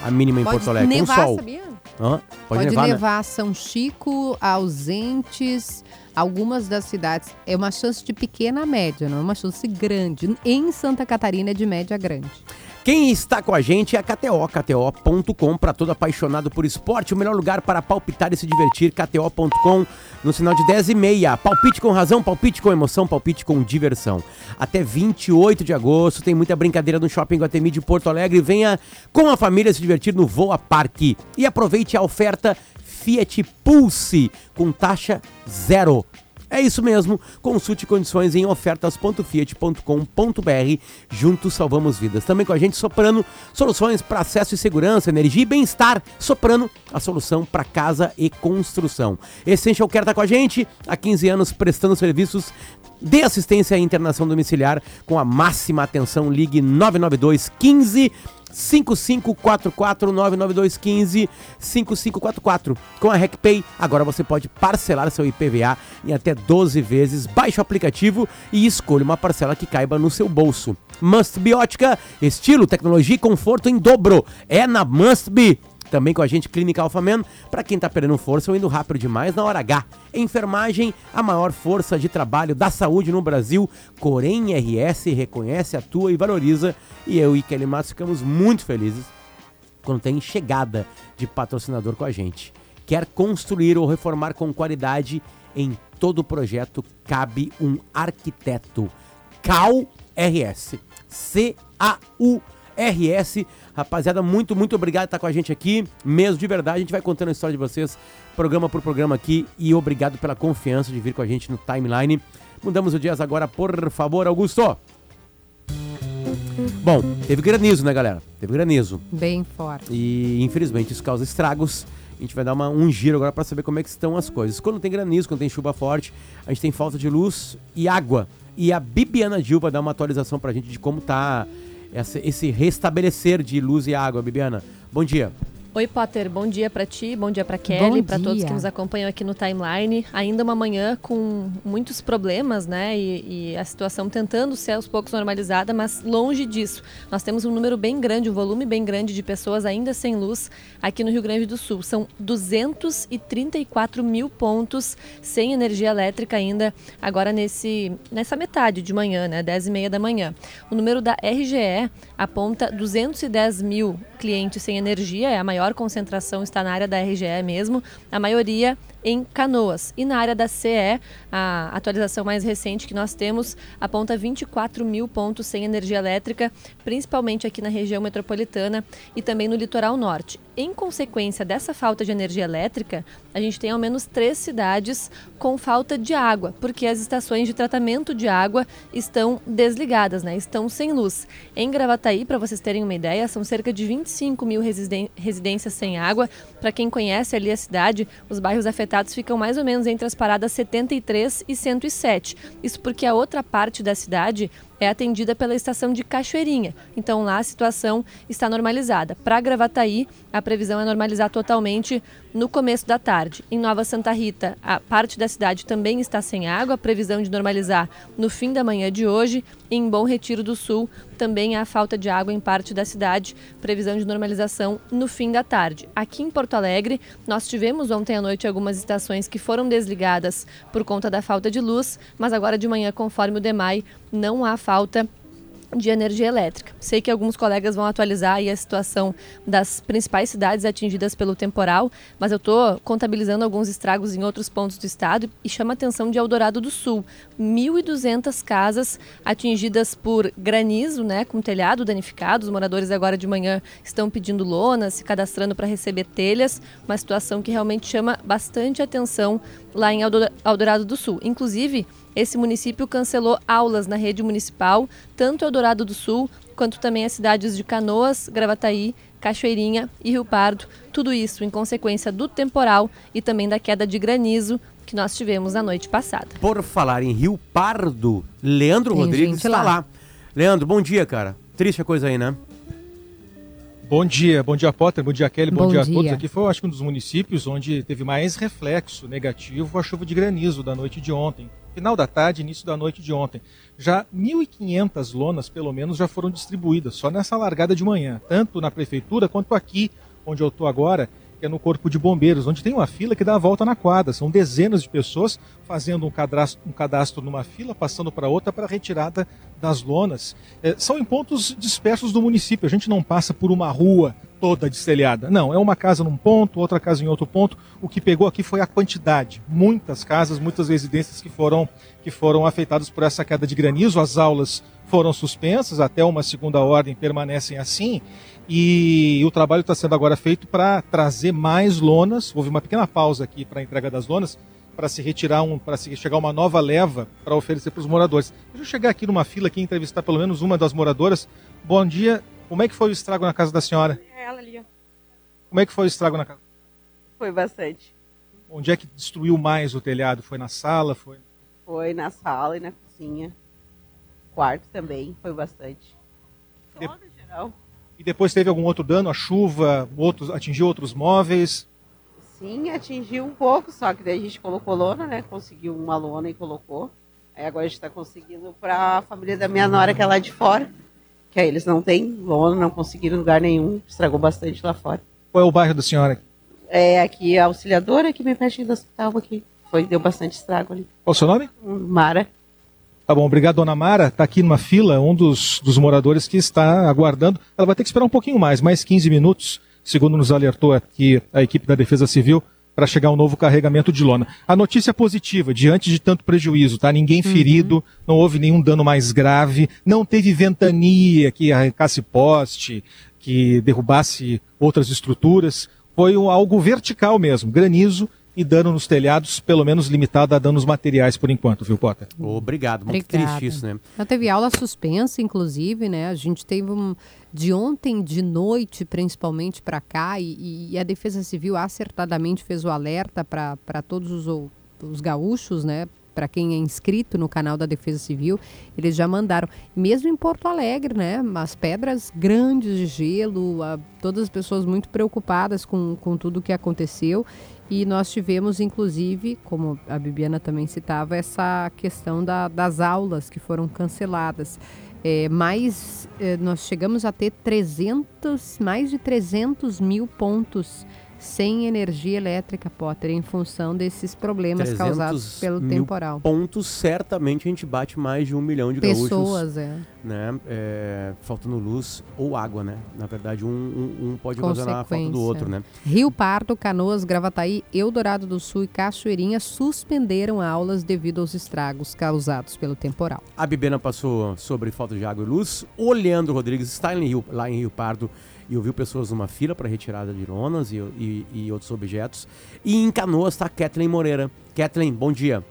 A mínima em Pode Porto Alegre, nevar, com sol. sabia? Hã? Pode, nevar, né? levar São Chico, ausentes, algumas das cidades. É uma chance de pequena a média, não é uma chance grande. Em Santa Catarina é de média grande. Quem está com a gente é a KTO, KTO.com, para todo apaixonado por esporte, o melhor lugar para palpitar e se divertir, KTO.com, no sinal de 10 e meia. Palpite com razão, palpite com emoção, palpite com diversão. Até 28 de agosto tem muita brincadeira no Shopping Guatemi de Porto Alegre. Venha com a família se divertir no Voa Parque. E aproveite a oferta Fiat Pulse, com taxa zero. É isso mesmo. Consulte condições em ofertas.fiat.com.br. Juntos salvamos vidas. Também com a gente Soprano, soluções para acesso e segurança, energia e bem-estar. Soprano, a solução para casa e construção. Essential Care está com a gente há 15 anos prestando serviços de assistência à internação domiciliar com a máxima atenção. Ligue 992 15 5544 99215 5544. Com a RecPay, agora você pode parcelar seu IPVA em até 12 vezes. Baixe o aplicativo e escolha uma parcela que caiba no seu bolso. Must Biótica, estilo, tecnologia e conforto em dobro. É na Must Be. Também com a gente, Clínica Alphaman, para quem tá perdendo força ou indo rápido demais na hora H. Enfermagem, a maior força de trabalho da saúde no Brasil. Corém RS reconhece, atua e valoriza. E eu e Kelly Matos ficamos muito felizes quando tem chegada de patrocinador com a gente. Quer construir ou reformar com qualidade? Em todo projeto cabe um arquiteto. CAU RS. C-A-U RS. Rapaziada, muito, muito obrigado por estar com a gente aqui. Mesmo de verdade, a gente vai contando a história de vocês, programa por programa aqui. E obrigado pela confiança de vir com a gente no timeline. Mudamos o dias agora, por favor, Augusto. Bom, teve granizo, né, galera? Teve granizo. Bem forte. E infelizmente isso causa estragos. A gente vai dar uma- um giro agora para saber como é que estão as coisas. Quando tem granizo, quando tem chuva forte, a gente tem falta de luz e água. E a Bibiana Gil vai dar uma atualização pra gente de como tá esse restabelecer de luz e água. Bibiana, bom dia. Oi, Potter. Bom dia pra ti, bom dia pra Kelly, pra todos que nos acompanham aqui no timeline. Ainda uma manhã com muitos problemas, né? E, e a situação tentando ser aos poucos normalizada, mas longe disso. Nós temos um número bem grande, um volume bem grande de pessoas ainda sem luz aqui no Rio Grande do Sul. São 234 mil pontos sem energia elétrica ainda agora nesse, nessa metade de manhã, né? 10 e meia da manhã. O número da RGE aponta 210 mil clientes sem energia, é a maior concentração está na área da RGE mesmo, a maioria em Canoas. E na área da CE, a atualização mais recente que nós temos aponta 24 mil pontos sem energia elétrica, principalmente aqui na região metropolitana e também no litoral norte. Em consequência dessa falta de energia elétrica, a gente tem ao menos três cidades com falta de água, porque as estações de tratamento de água estão desligadas, né? estão sem luz. Em Gravataí, para vocês terem uma ideia, são cerca de 25 mil residências sem água. Para quem conhece ali a cidade, os bairros afetados ficam mais ou menos entre as paradas 73 e 107. Isso porque a outra parte da cidade é atendida pela estação de Cachoeirinha. Então lá a situação está normalizada. Para Gravataí, a previsão é normalizar totalmente no começo da tarde. Em Nova Santa Rita, a parte da cidade também está sem água, a previsão de normalizar no fim da manhã de hoje. E em Bom Retiro do Sul, também há falta de água em parte da cidade, previsão de normalização no fim da tarde. Aqui em Porto Alegre, nós tivemos ontem à noite algumas estações que foram desligadas por conta da falta de luz, mas agora de manhã, conforme o DEMAI, não há falta de energia elétrica. Sei que alguns colegas vão atualizar aí a situação das principais cidades atingidas pelo temporal, mas eu estou contabilizando alguns estragos em outros pontos do estado e chama a atenção de Eldorado do Sul. 1.200 casas atingidas por granizo, né, com telhado danificado. Os moradores agora de manhã estão pedindo lonas, se cadastrando para receber telhas, uma situação que realmente chama bastante atenção lá em Eldorado do Sul. Inclusive, esse município cancelou aulas na rede municipal, tanto Eldorado do Sul quanto também as cidades de Canoas, Gravataí, Cachoeirinha e Rio Pardo. Tudo isso em consequência do temporal e também da queda de granizo que nós tivemos na noite passada. Por falar em Rio Pardo, Leandro Tem Rodrigues está lá. lá. Leandro, bom dia, cara. Triste a coisa aí, né? Bom dia, bom dia Potter, bom dia Kelly, bom, Bom dia, a dia. todos. Aqui foi, acho que um dos municípios onde teve mais reflexo negativo a chuva de granizo da noite de ontem. Final da tarde, início da noite de ontem. Já 1.500 lonas, pelo menos, já foram distribuídas, só nessa largada de manhã, tanto na prefeitura quanto aqui, onde eu estou agora, que é no Corpo de Bombeiros, onde tem uma fila que dá a volta na quadra. São dezenas de pessoas fazendo um cadastro, um cadastro numa fila, passando para outra para retirada das lonas. Eh, são em pontos dispersos do município. A gente não passa por uma rua toda destelhada. Não, é uma casa num ponto, outra casa em outro ponto. O que pegou aqui foi a quantidade. Muitas casas, muitas residências que foram, que foram afetadas por essa queda de granizo. As aulas foram suspensas, até uma segunda ordem permanecem assim. E o trabalho está sendo agora feito para trazer mais lonas. Houve uma pequena pausa aqui para a entrega das lonas, para se retirar um, para se chegar uma nova leva para oferecer para os moradores. Deixa eu chegar aqui numa fila aqui entrevistar pelo menos uma das moradoras. Bom dia. Como é que foi o estrago na casa da senhora? Ela ali, ó. Como é que foi o estrago na casa? Foi bastante. Onde é que destruiu mais o telhado? Foi na sala? Foi Foi na sala e na cozinha. Quarto também, foi bastante. De- Todo geral. E depois teve algum outro dano? A chuva outros, atingiu outros móveis? Sim, atingiu um pouco, só que daí a gente colocou lona, né? Conseguiu uma lona e colocou. Aí agora a gente está conseguindo para a família da minha nora, que é lá de fora. Que aí eles não têm não conseguiram lugar nenhum. Estragou bastante lá fora. Qual é o bairro da senhora? É aqui a auxiliadora que me pertinho do hospital aqui. Foi, deu bastante estrago ali. Qual o seu nome? Mara. Tá bom, obrigado, dona Mara. Está aqui numa fila, um dos, dos moradores que está aguardando. Ela vai ter que esperar um pouquinho mais, mais 15 minutos, segundo nos alertou aqui a equipe da Defesa Civil, para chegar um novo carregamento de lona. A notícia positiva, diante de tanto prejuízo, tá? Ninguém ferido, não houve nenhum dano mais grave, não teve ventania que arrancasse poste, que derrubasse outras estruturas. Foi um- algo vertical mesmo, granizo e dano nos telhados, pelo menos limitado a danos materiais por enquanto, viu, Potter? Obrigado, muito Obrigada. triste isso, né? Já teve aula suspensa, inclusive, né? A gente teve um de ontem de noite, principalmente para cá, e, e a Defesa Civil acertadamente fez o alerta para todos os, ou- os gaúchos, né? Para quem é inscrito no canal da Defesa Civil, eles já mandaram. Mesmo em Porto Alegre, né? As pedras grandes de gelo, a- todas as pessoas muito preocupadas com, com tudo o que aconteceu. E nós tivemos, inclusive, como a Bibiana também citava, essa questão da- das aulas que foram canceladas. É, mais, é, nós chegamos a ter 300, mais de 300 mil pontos sem energia elétrica, Potter, em função desses problemas causados 300 pelo temporal. pontos, certamente a gente bate mais de um milhão de Pessoas, gaúchos. é. Né? É, faltando luz ou água, né? Na verdade, um, um, um pode ocasionar a falta do outro, né? Rio Pardo, Canoas, Gravataí, Eldorado do Sul e Cachoeirinha suspenderam aulas devido aos estragos causados pelo temporal. A Bibena passou sobre falta de água e luz. O Leandro Rodrigues está em Rio- lá em Rio Pardo e ouviu pessoas numa fila para retirada de lonas e, e- e outros objetos. E em Canoas está Kathleen Moreira. Kathleen, bom dia.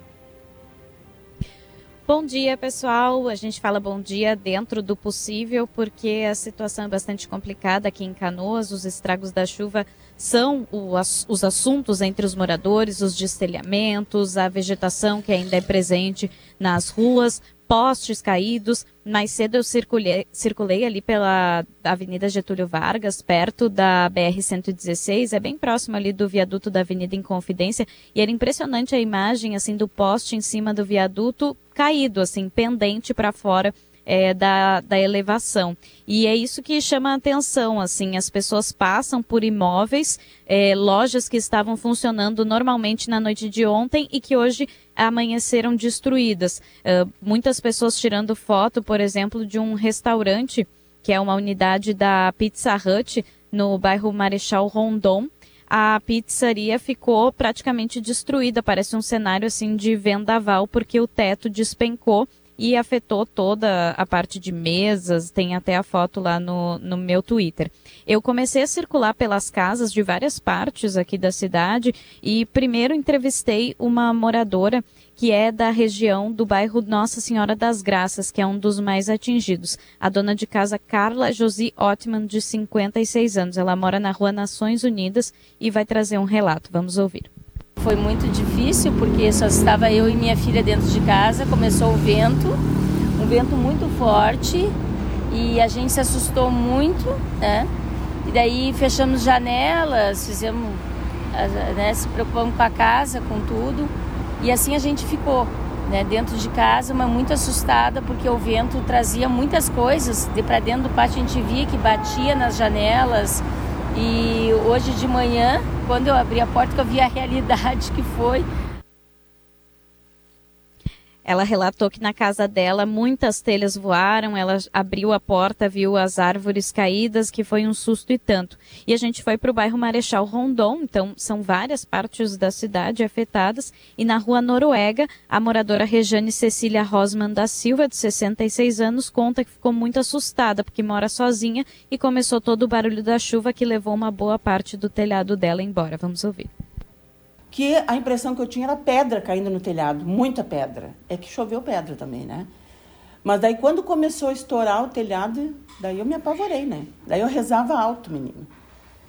Bom dia, pessoal. A gente fala bom dia dentro do possível, porque a situação é bastante complicada aqui em Canoas. Os estragos da chuva são o ass- os assuntos entre os moradores, os destelhamentos, a vegetação que ainda é presente nas ruas, postes caídos. Mais cedo eu circulei, circulei ali pela Avenida Getúlio Vargas, perto da BR-116, é bem próximo ali do viaduto da Avenida Inconfidência, e era impressionante a imagem assim do poste em cima do viaduto caído, assim, pendente para fora. É, da, da elevação. E é isso que chama a atenção, assim, as pessoas passam por imóveis, é, lojas que estavam funcionando normalmente na noite de ontem e que hoje amanheceram destruídas. É, muitas pessoas tirando foto, por exemplo, de um restaurante, que é uma unidade da Pizza Hut, no bairro Marechal Rondon, a pizzaria ficou praticamente destruída. Parece um cenário assim de vendaval, porque o teto despencou e afetou toda a parte de mesas. Tem até a foto lá no, no meu Twitter. Eu comecei a circular pelas casas de várias partes aqui da cidade e primeiro entrevistei uma moradora que é da região do bairro Nossa Senhora das Graças, que é um dos mais atingidos. A dona de casa Carla Josi Ottman, de 56 anos. Ela mora na rua Nações Unidas e vai trazer um relato. Vamos ouvir. Foi muito difícil porque só estava eu e minha filha dentro de casa, começou o vento, um vento muito forte e a gente se assustou muito, né? E daí fechamos janelas, fizemos, né, se preocupamos com a casa, com tudo. E assim a gente ficou, né, dentro de casa, mas muito assustada porque o vento trazia muitas coisas. De para dentro do pátio a gente via que batia nas janelas. E hoje de manhã, quando eu abri a porta, eu vi a realidade que foi, ela relatou que na casa dela muitas telhas voaram, ela abriu a porta, viu as árvores caídas, que foi um susto e tanto. E a gente foi para o bairro Marechal Rondon, então são várias partes da cidade afetadas. E na rua Noruega, a moradora Rejane Cecília Rosman da Silva, de 66 anos, conta que ficou muito assustada porque mora sozinha e começou todo o barulho da chuva que levou uma boa parte do telhado dela embora. Vamos ouvir que a impressão que eu tinha era pedra caindo no telhado, muita pedra. É que choveu pedra também, né? Mas daí quando começou a estourar o telhado, daí eu me apavorei, né? Daí eu rezava alto, menino.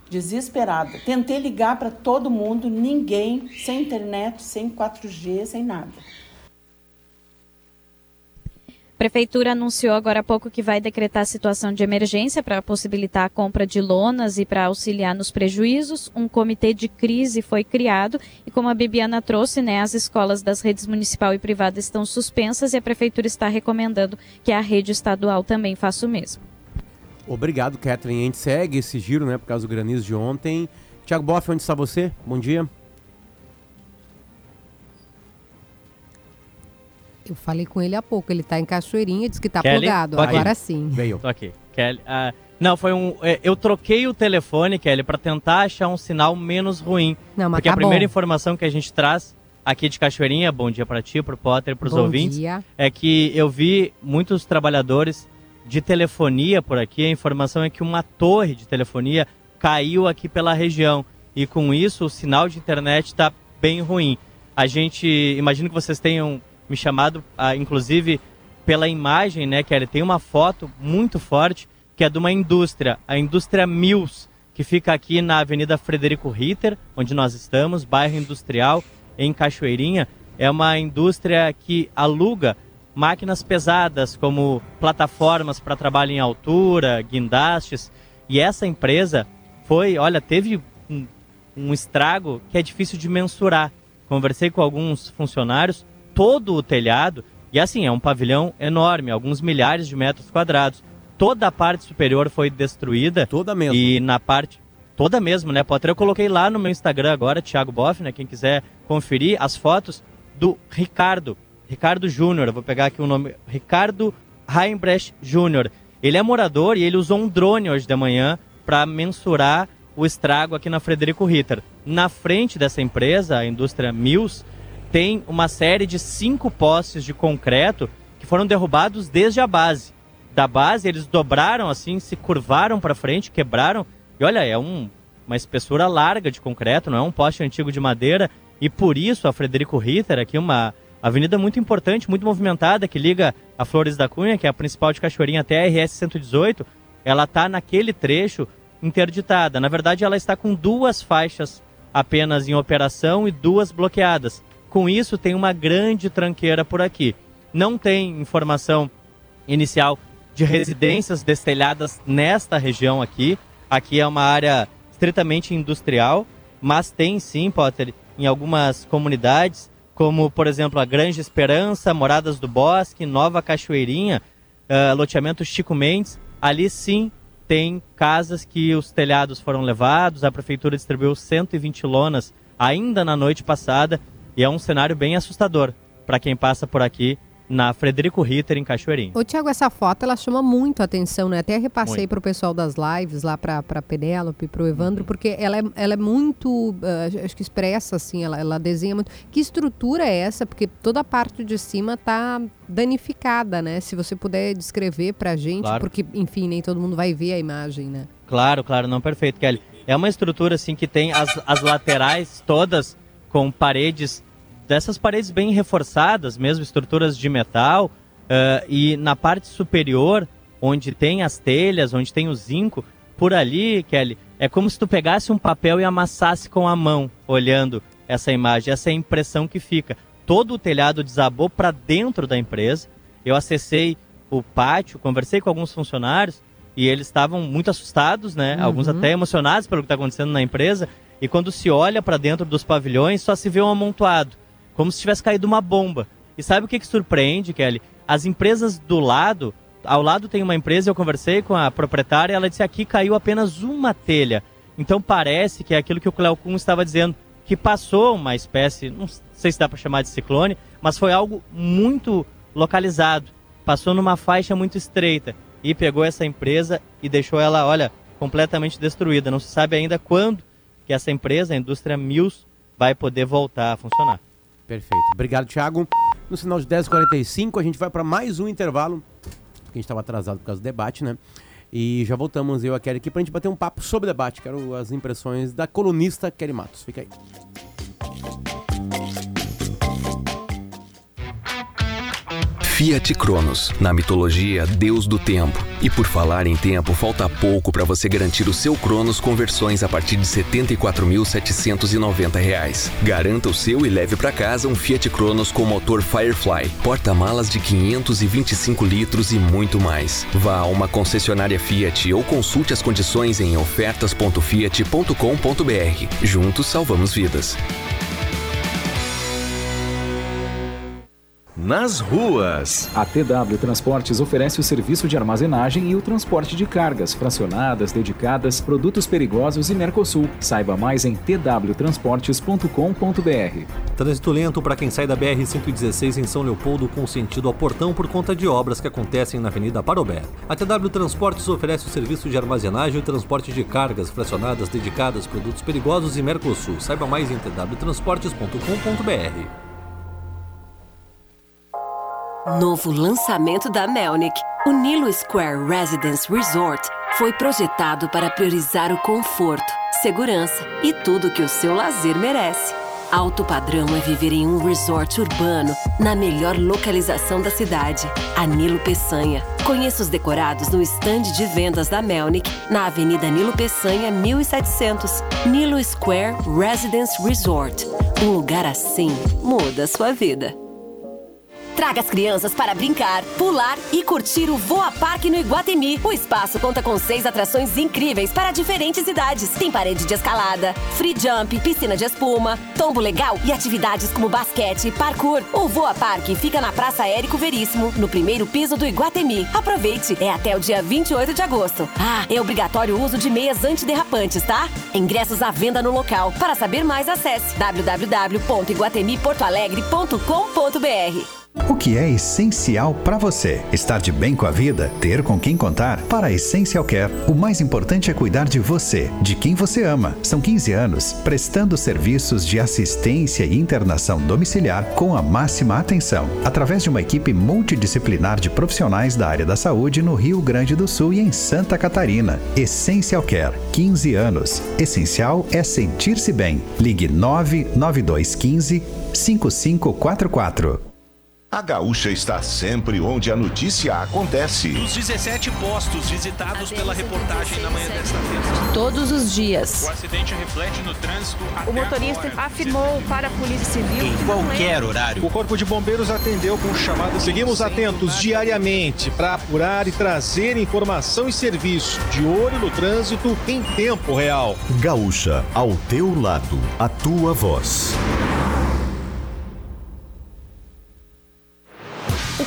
Desesperada. Tentei ligar para todo mundo, ninguém, sem internet, sem 4G, sem nada. Prefeitura anunciou agora há pouco que vai decretar situação de emergência para possibilitar a compra de lonas e para auxiliar nos prejuízos. Um comitê de crise foi criado e, como a Bibiana trouxe, né, as escolas das redes municipal e privada estão suspensas e a Prefeitura está recomendando que a rede estadual também faça o mesmo. Obrigado, Catherine. A gente segue esse giro, né, por causa do granizo de ontem. Tiago Boff, onde está você? Bom dia. Eu falei com ele há pouco, ele tá em Cachoeirinha, disse que tá Kelly, plugado, agora sim. Veio. Tô aqui. Kelly, uh, não, foi um. É, eu troquei o telefone, Kelly, para tentar achar um sinal menos ruim. Não, mas porque tá a primeira bom. informação que a gente traz aqui de Cachoeirinha, bom dia para ti, pro Potter, pros bom ouvintes, dia. é que eu vi muitos trabalhadores de telefonia por aqui. A informação é que uma torre de telefonia caiu aqui pela região e com isso o sinal de internet está bem ruim. A gente, imagino que vocês tenham me chamado, ah, inclusive pela imagem, né, Kelly? Tem uma foto muito forte que é de uma indústria, a indústria Mills, que fica aqui na Avenida Frederico Ritter, onde nós estamos, bairro industrial, em Cachoeirinha. É uma indústria que aluga máquinas pesadas, como plataformas para trabalho em altura, guindastes. E essa empresa foi, olha, teve um, um estrago que é difícil de mensurar. Conversei com alguns funcionários, todo o telhado, e assim, é um pavilhão enorme, alguns milhares de metros quadrados. Toda a parte superior foi destruída. Toda mesmo. E na parte. Toda mesmo, né, Potter? Eu coloquei lá no meu Instagram agora, Thiago Boff, né? Quem quiser conferir as fotos do Ricardo. Ricardo Júnior, vou pegar aqui o nome. Ricardo Heimbrecht Júnior. Ele é morador e ele usou um drone hoje de manhã para mensurar o estrago aqui na Frederico Ritter. Na frente dessa empresa, a indústria Mills, tem uma série de cinco postes de concreto que foram derrubados desde a base. Da base, eles dobraram assim, se curvaram para frente, quebraram. E olha, é um, uma espessura larga de concreto, não é um poste antigo de madeira. E por isso a Frederico Ritter, aqui uma avenida muito importante, muito movimentada, que liga a Flores da Cunha, que é a principal de Cachoeirinha, até a RS 118, ela está naquele trecho interditada. Na verdade, ela está com duas faixas apenas em operação e duas bloqueadas. Com isso, tem uma grande tranqueira por aqui. Não tem informação inicial de residências destelhadas nesta região aqui. Aqui é uma área estritamente industrial, mas tem sim, Potter, em algumas comunidades, como por exemplo a Grande Esperança, Moradas do Bosque, Nova Cachoeirinha, uh, loteamento Chico Mendes, ali sim tem casas que os telhados foram levados, a prefeitura distribuiu 120 lonas ainda na noite passada e é um cenário bem assustador para quem passa por aqui na Frederico Ritter, em Cachoeirinho. Ô, Tiago, essa foto ela chama muito a atenção, né? Até repassei para o pessoal das lives, lá para a Penélope, para o Evandro, uhum. porque ela é, ela é muito, uh, acho que expressa, assim, ela, ela desenha muito. Que estrutura é essa? Porque toda a parte de cima tá danificada, né? Se você puder descrever para a gente, claro. porque, enfim, nem todo mundo vai ver a imagem, né? Claro, claro, não, perfeito, Kelly. É uma estrutura, assim, que tem as, as laterais todas com paredes dessas paredes bem reforçadas, mesmo estruturas de metal, uh, e na parte superior, onde tem as telhas, onde tem o zinco, por ali, Kelly, é como se tu pegasse um papel e amassasse com a mão, olhando essa imagem, essa é a impressão que fica. Todo o telhado desabou para dentro da empresa. Eu acessei o pátio, conversei com alguns funcionários e eles estavam muito assustados, né? Uhum. Alguns até emocionados pelo que está acontecendo na empresa. E quando se olha para dentro dos pavilhões, só se vê um amontoado como se tivesse caído uma bomba. E sabe o que, que surpreende, Kelly? As empresas do lado, ao lado tem uma empresa, eu conversei com a proprietária, ela disse aqui caiu apenas uma telha. Então parece que é aquilo que o Cleo Kuhn estava dizendo, que passou uma espécie, não sei se dá para chamar de ciclone, mas foi algo muito localizado. Passou numa faixa muito estreita e pegou essa empresa e deixou ela, olha, completamente destruída. Não se sabe ainda quando que essa empresa, a indústria Mills, vai poder voltar a funcionar. Perfeito. Obrigado, Thiago. No sinal de 10h45, a gente vai para mais um intervalo, porque a gente estava atrasado por causa do debate, né? E já voltamos, eu e a Kelly aqui, para a gente bater um papo sobre o debate. Quero as impressões da colunista Kelly Matos. Fica aí. Fiat Cronos, na mitologia, deus do tempo. E por falar em tempo, falta pouco para você garantir o seu Cronos com versões a partir de R$ 74.790. Garanta o seu e leve para casa um Fiat Cronos com motor Firefly, porta-malas de 525 litros e muito mais. Vá a uma concessionária Fiat ou consulte as condições em ofertas.fiat.com.br. Juntos salvamos vidas. Nas ruas. A TW Transportes oferece o serviço de armazenagem e o transporte de cargas fracionadas, dedicadas, produtos perigosos e Mercosul. Saiba mais em twtransportes.com.br. Trânsito lento para quem sai da BR-116 em São Leopoldo com sentido ao portão por conta de obras que acontecem na Avenida Parobé. A TW Transportes oferece o serviço de armazenagem e transporte de cargas fracionadas, dedicadas, produtos perigosos e Mercosul. Saiba mais em twtransportes.com.br. Novo lançamento da Melnick, o Nilo Square Residence Resort foi projetado para priorizar o conforto, segurança e tudo que o seu lazer merece. Alto padrão é viver em um resort urbano na melhor localização da cidade, a Nilo Peçanha. Conheça os decorados no estande de vendas da Melnick, na Avenida Nilo Peçanha, 1700. Nilo Square Residence Resort. Um lugar assim muda a sua vida. Traga as crianças para brincar, pular e curtir o Voa Parque no Iguatemi. O espaço conta com seis atrações incríveis para diferentes idades. Tem parede de escalada, free jump, piscina de espuma, tombo legal e atividades como basquete e parkour. O Voa Parque fica na Praça Érico Veríssimo, no primeiro piso do Iguatemi. Aproveite, é até o dia 28 de agosto. Ah, é obrigatório o uso de meias antiderrapantes, tá? Ingressos à venda no local. Para saber mais, acesse www.iguatemiportoalegre.com.br. O que é essencial para você? Estar de bem com a vida? Ter com quem contar? Para a Essential Care, o mais importante é cuidar de você, de quem você ama. São 15 anos prestando serviços de assistência e internação domiciliar com a máxima atenção, através de uma equipe multidisciplinar de profissionais da área da saúde no Rio Grande do Sul e em Santa Catarina. Essential Care, 15 anos. Essencial é sentir-se bem. Ligue 99215 5544. A Gaúcha está sempre onde a notícia acontece. Dos 17 postos visitados pela reportagem na manhã desta terça. Todos os dias. O acidente reflete no trânsito. O motorista agora. afirmou para a Polícia Civil. Em qualquer horário. O Corpo de Bombeiros atendeu com chamada. Seguimos atentos diariamente para apurar e trazer informação e serviço de olho no trânsito em tempo real. Gaúcha, ao teu lado, a tua voz.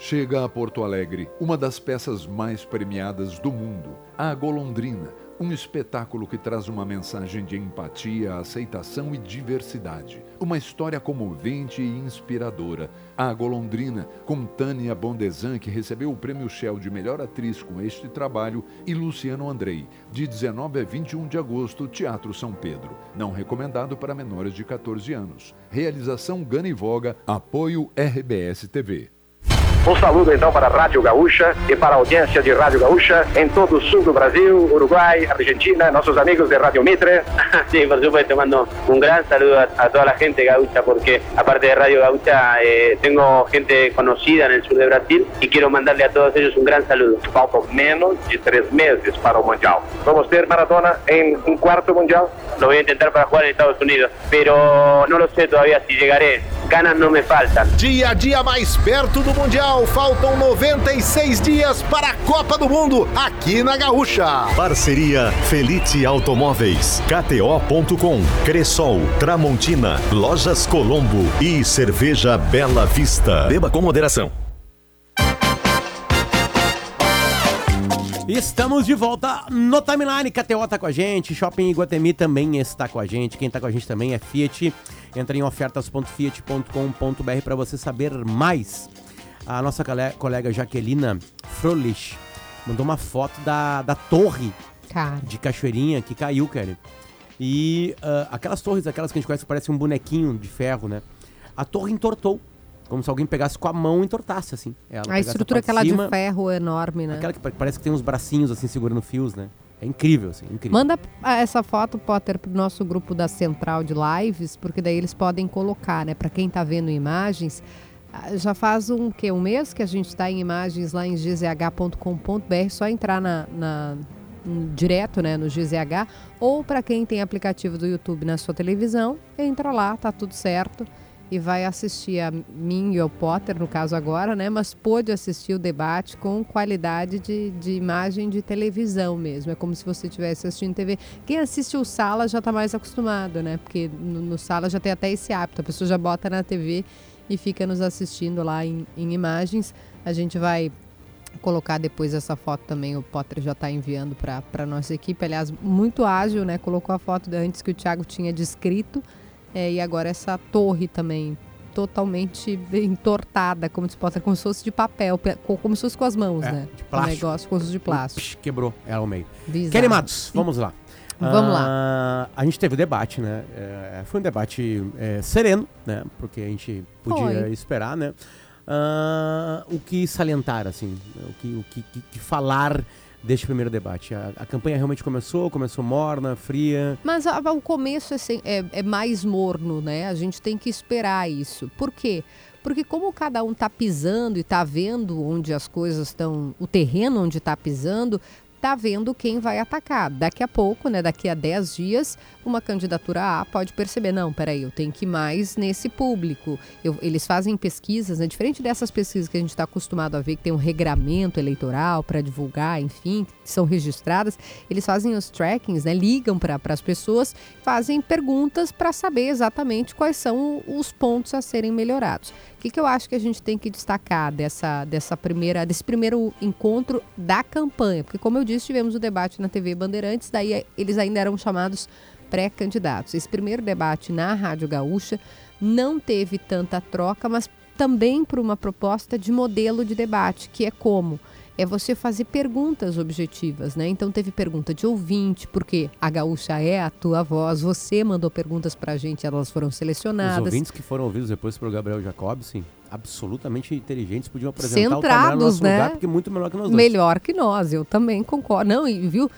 Chega a Porto Alegre uma das peças mais premiadas do mundo, a Golondrina, um espetáculo que traz uma mensagem de empatia, aceitação e diversidade. Uma história comovente e inspiradora. A Golondrina, com Tânia Bondesan, que recebeu o prêmio Shell de melhor atriz com este trabalho, e Luciano Andrei, de 19 a 21 de agosto, Teatro São Pedro. Não recomendado para menores de 14 anos. Realização Gana e Voga, apoio RBS TV. Um saludo então para a Rádio Gaúcha e para a audiência de Rádio Gaúcha em todo o sul do Brasil, Uruguai, Argentina, nossos amigos de Radio Mitre. Sí, por supuesto, mando un gran saludo a, a toda la gente gaucha porque aparte de Radio Gaucha eh, tengo gente conocida en el sur de Brasil y quiero mandarle a todos ellos un gran saludo. Faltam menos de três meses para o Mundial. Vamos ter maratona em um quarto Mundial? Lo voy a intentar para jugar en Estados Unidos, pero no lo sé todavía si llegaré. Ganas no me faltan. Dia a dia mais perto do Mundial. Faltam 96 dias para a Copa do Mundo aqui na Gaúcha. Parceria Felite Automóveis, KTO.com, Cressol, Tramontina, Lojas Colombo e Cerveja Bela Vista. Beba com moderação. Estamos de volta no Timeline. KTO tá com a gente, Shopping Iguatemi também está com a gente. Quem tá com a gente também é Fiat. Entra em ofertas.fiat.com.br para você saber mais. A nossa cole- colega Jaquelina Frolich mandou uma foto da, da torre Cara. de cachoeirinha que caiu, cara. E ah, aquelas torres, aquelas que a gente conhece, parece um bonequinho de ferro, né? A torre entortou. Como se alguém pegasse com a mão e entortasse, assim. Ela A estrutura aquela cima, de ferro enorme, né? Aquela que pa- parece que tem uns bracinhos, assim, segurando fios, né? É incrível, assim, incrível. Manda essa foto, Potter, pro nosso grupo da Central de Lives, porque daí eles podem colocar, né? Para quem tá vendo imagens, ah, já faz um, que, um mês que a gente está em imagens lá em gzh.com.br, só entrar na, na- direto, né, no GZH, ou para quem tem aplicativo do YouTube na sua televisão, entra lá, tá tudo certo. E vai assistir a mim e ao Potter, no caso agora, né? Mas pôde assistir o debate com qualidade de, de imagem de televisão mesmo. É como se você estivesse assistindo TV. Quem assiste o Sala já está mais acostumado, né? Porque no, no Sala já tem até esse hábito. A pessoa já bota na TV e fica nos assistindo lá em, em imagens. A gente vai colocar depois essa foto também. O Potter já está enviando para a nossa equipe. Aliás, muito ágil, né? Colocou a foto antes que o Thiago tinha descrito. É, e agora essa torre também totalmente entortada, como se possa, como se fosse de papel, pe- co- como se fosse com as mãos, É, né? de Um plástico. negócio com de plástico. Quebrou ela ao meio. Bizarro. Kelly Matos, vamos lá. Vamos lá. lá. A gente teve o debate, né? É, foi um debate é, sereno, né? Porque a gente podia Foi. esperar, né? Ah, o que salientar, assim, o que, o que, que- que falar deste primeiro debate? A, a campanha realmente começou, começou morna, fria. Mas a- o começo é, sem- é- é mais morno, né? A gente tem que esperar isso. Por quê? Porque como cada um tá pisando e tá vendo onde as coisas estão, o terreno onde tá pisando, tá vendo quem vai atacar. Daqui a pouco, né, daqui a 10 dias, uma candidatura A pode perceber, não, peraí, eu tenho que ir mais nesse público. Eu- eles fazem pesquisas, né, diferente dessas pesquisas que a gente está acostumado a ver, que tem um regramento eleitoral para divulgar, enfim, que são registradas, eles fazem os trackings, né, ligam para as pessoas, fazem perguntas para saber exatamente quais são os pontos a serem melhorados. O que, que eu acho que a gente tem que destacar dessa, dessa primeira, desse primeiro encontro da campanha? Porque, como eu disse, tivemos o debate na TV Bandeirantes, daí eh, eles ainda eram chamados pré-candidatos. Esse primeiro debate na Rádio Gaúcha não teve tanta troca, mas também por uma proposta de modelo de debate, que é como? É você fazer perguntas objetivas, né? Então teve pergunta de ouvinte, porque a gaúcha é a tua voz, você mandou perguntas pra gente, elas foram Os selecionadas. ouvintes que foram ouvidos depois pelo Gabriel Jacobson, absolutamente inteligentes, podiam apresentar o Centrados, nosso né? lugar, porque é muito melhor que nós dois. Melhor que nós, eu também concordo. Não, e viu?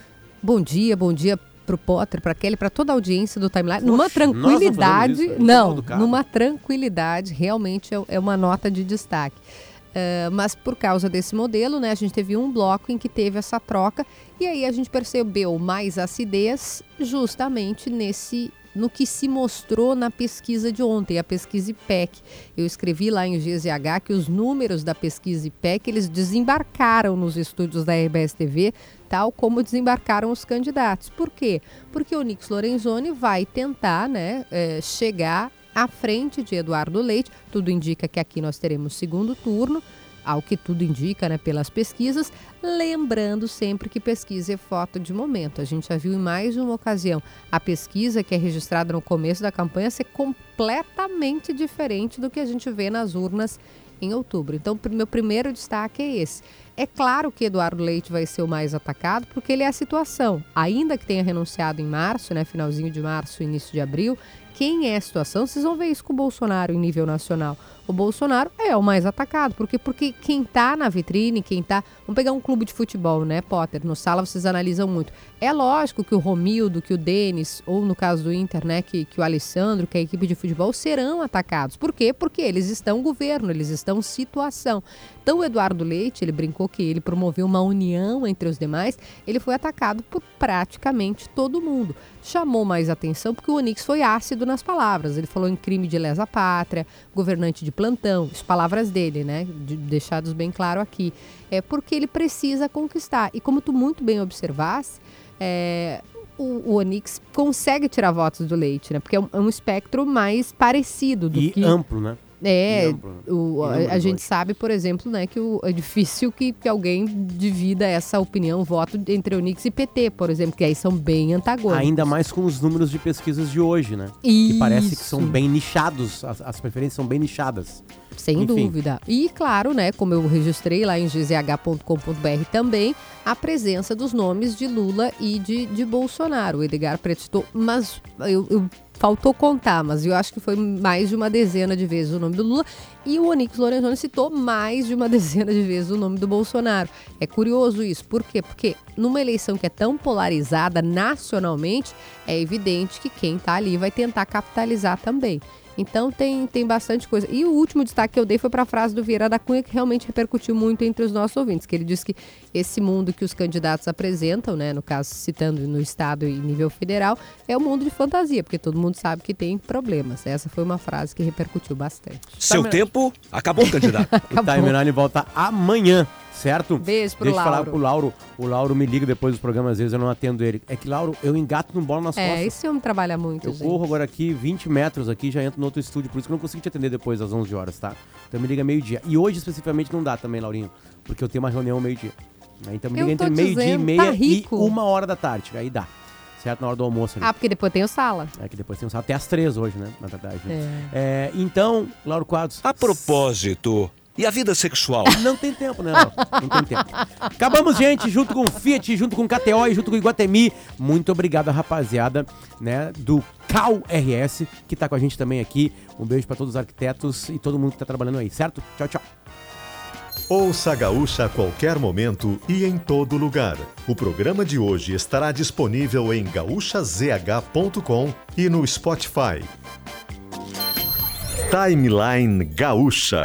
Bom dia, bom dia pro Potter, pra Kelly, pra toda a audiência do Timeline. numa tranquilidade. isso, não, numa tranquilidade, realmente é, é uma nota de destaque. Uh, mas por causa desse modelo, né, a gente teve um bloco em que teve essa troca e aí a gente percebeu mais acidez justamente nesse no que se mostrou na pesquisa de ontem, a pesquisa IPEC. Eu escrevi lá em GZH que os números da pesquisa IPEC, eles desembarcaram nos estúdios da RBS TV, tal como desembarcaram os candidatos. Por quê? Porque o Nix Lorenzoni vai tentar né, é, chegar à frente de Eduardo Leite. Tudo indica que aqui nós teremos segundo turno ao que tudo indica, né, pelas pesquisas, lembrando sempre que pesquisa é foto de momento. A gente já viu em mais de uma ocasião a pesquisa que é registrada no começo da campanha ser completamente diferente do que a gente vê nas urnas em outubro. Então, meu primeiro destaque é esse. É claro que Eduardo Leite vai ser o mais atacado, porque ele é a situação. Ainda que tenha renunciado em março, né, finalzinho de março, início de abril, quem é a situação? Vocês vão ver isso com o Bolsonaro em nível nacional o Bolsonaro é o mais atacado. Porque, porque quem está na vitrine, quem está. Vamos pegar um clube de futebol, né, Potter? No sala vocês analisam muito. É lógico que o Romildo, que o Denis, ou no caso do Inter, né, que, que o Alessandro, que a equipe de futebol, serão atacados. Por quê? Porque eles estão governo, eles estão situação. Então o Eduardo Leite, ele brincou que ele promoveu uma união entre os demais, ele foi atacado por praticamente todo mundo. Chamou mais atenção porque o Onix foi ácido nas palavras. Ele falou em crime de lesa pátria, governante de plantão, as palavras dele, né? De, deixados bem claro aqui. É porque ele precisa conquistar. E como tu muito bem observaste, é, o, o Onix consegue tirar votos do leite, né? Porque é um, é um espectro mais parecido do e que. amplo, né? É, o, a, a gente sabe, por exemplo, né, que o, é difícil que, que alguém divida essa opinião, voto entre Onix e PT, por exemplo, que aí são bem antagônicos. Ainda mais com os números de pesquisas de hoje, né? Isso. Que parece que são bem nichados, as, as preferências são bem nichadas. Sem Enfim. dúvida. E claro, né, como eu registrei lá em gzh.com.br também, a presença dos nomes de Lula e de, de Bolsonaro. O Edgar Preto citou, mas eu, eu faltou contar, mas eu acho que foi mais de uma dezena de vezes o nome do Lula. E o Onix Lorenzoni citou mais de uma dezena de vezes o nome do Bolsonaro. É curioso isso. Por quê? Porque numa eleição que é tão polarizada nacionalmente, é evidente que quem está ali vai tentar capitalizar também. Então tem, tem bastante coisa. E o último destaque que eu dei foi para a frase do Vieira da Cunha, que realmente repercutiu muito entre os nossos ouvintes, que ele disse que esse mundo que os candidatos apresentam, né, no caso citando no estado e nível federal, é um mundo de fantasia, porque todo mundo sabe que tem problemas. Essa foi uma frase que repercutiu bastante. Seu tempo acabou, candidato. o Timeline volta amanhã certo? Beijo pro Deixa eu falar Lauro. pro Lauro. O Lauro me liga depois dos programas, às vezes eu não atendo ele. É que, Lauro, eu engato no bola nas É, costas. esse homem trabalha muito, Eu gente. corro agora aqui 20 metros aqui, já entro no outro estúdio, por isso que eu não consigo te atender depois das 11 horas, tá? Então me liga meio-dia. E hoje especificamente não dá também, Laurinho, porque eu tenho uma reunião meio-dia. Aí, Então me liga entre meio-dia e meia tá e uma hora da tarde. Aí dá. Certo? Na hora do almoço ali. Ah, porque depois tem o sala. É que depois tem um até às três hoje, né? Na verdade. né? É, então, Lauro Quadros. A propósito, e a vida sexual? Não tem tempo, né? Não tem tempo. Acabamos, gente, junto com o Fiat, junto com o KTO e junto com o Iguatemi. Muito obrigado, rapaziada, né, do Cal RS, que tá com a gente também aqui. Um beijo pra todos os arquitetos e todo mundo que tá trabalhando aí, certo? Tchau, tchau. Ouça a Gaúcha a qualquer momento e em todo lugar. O programa de hoje estará disponível em gaúchazh.com e no Spotify. Timeline Gaúcha.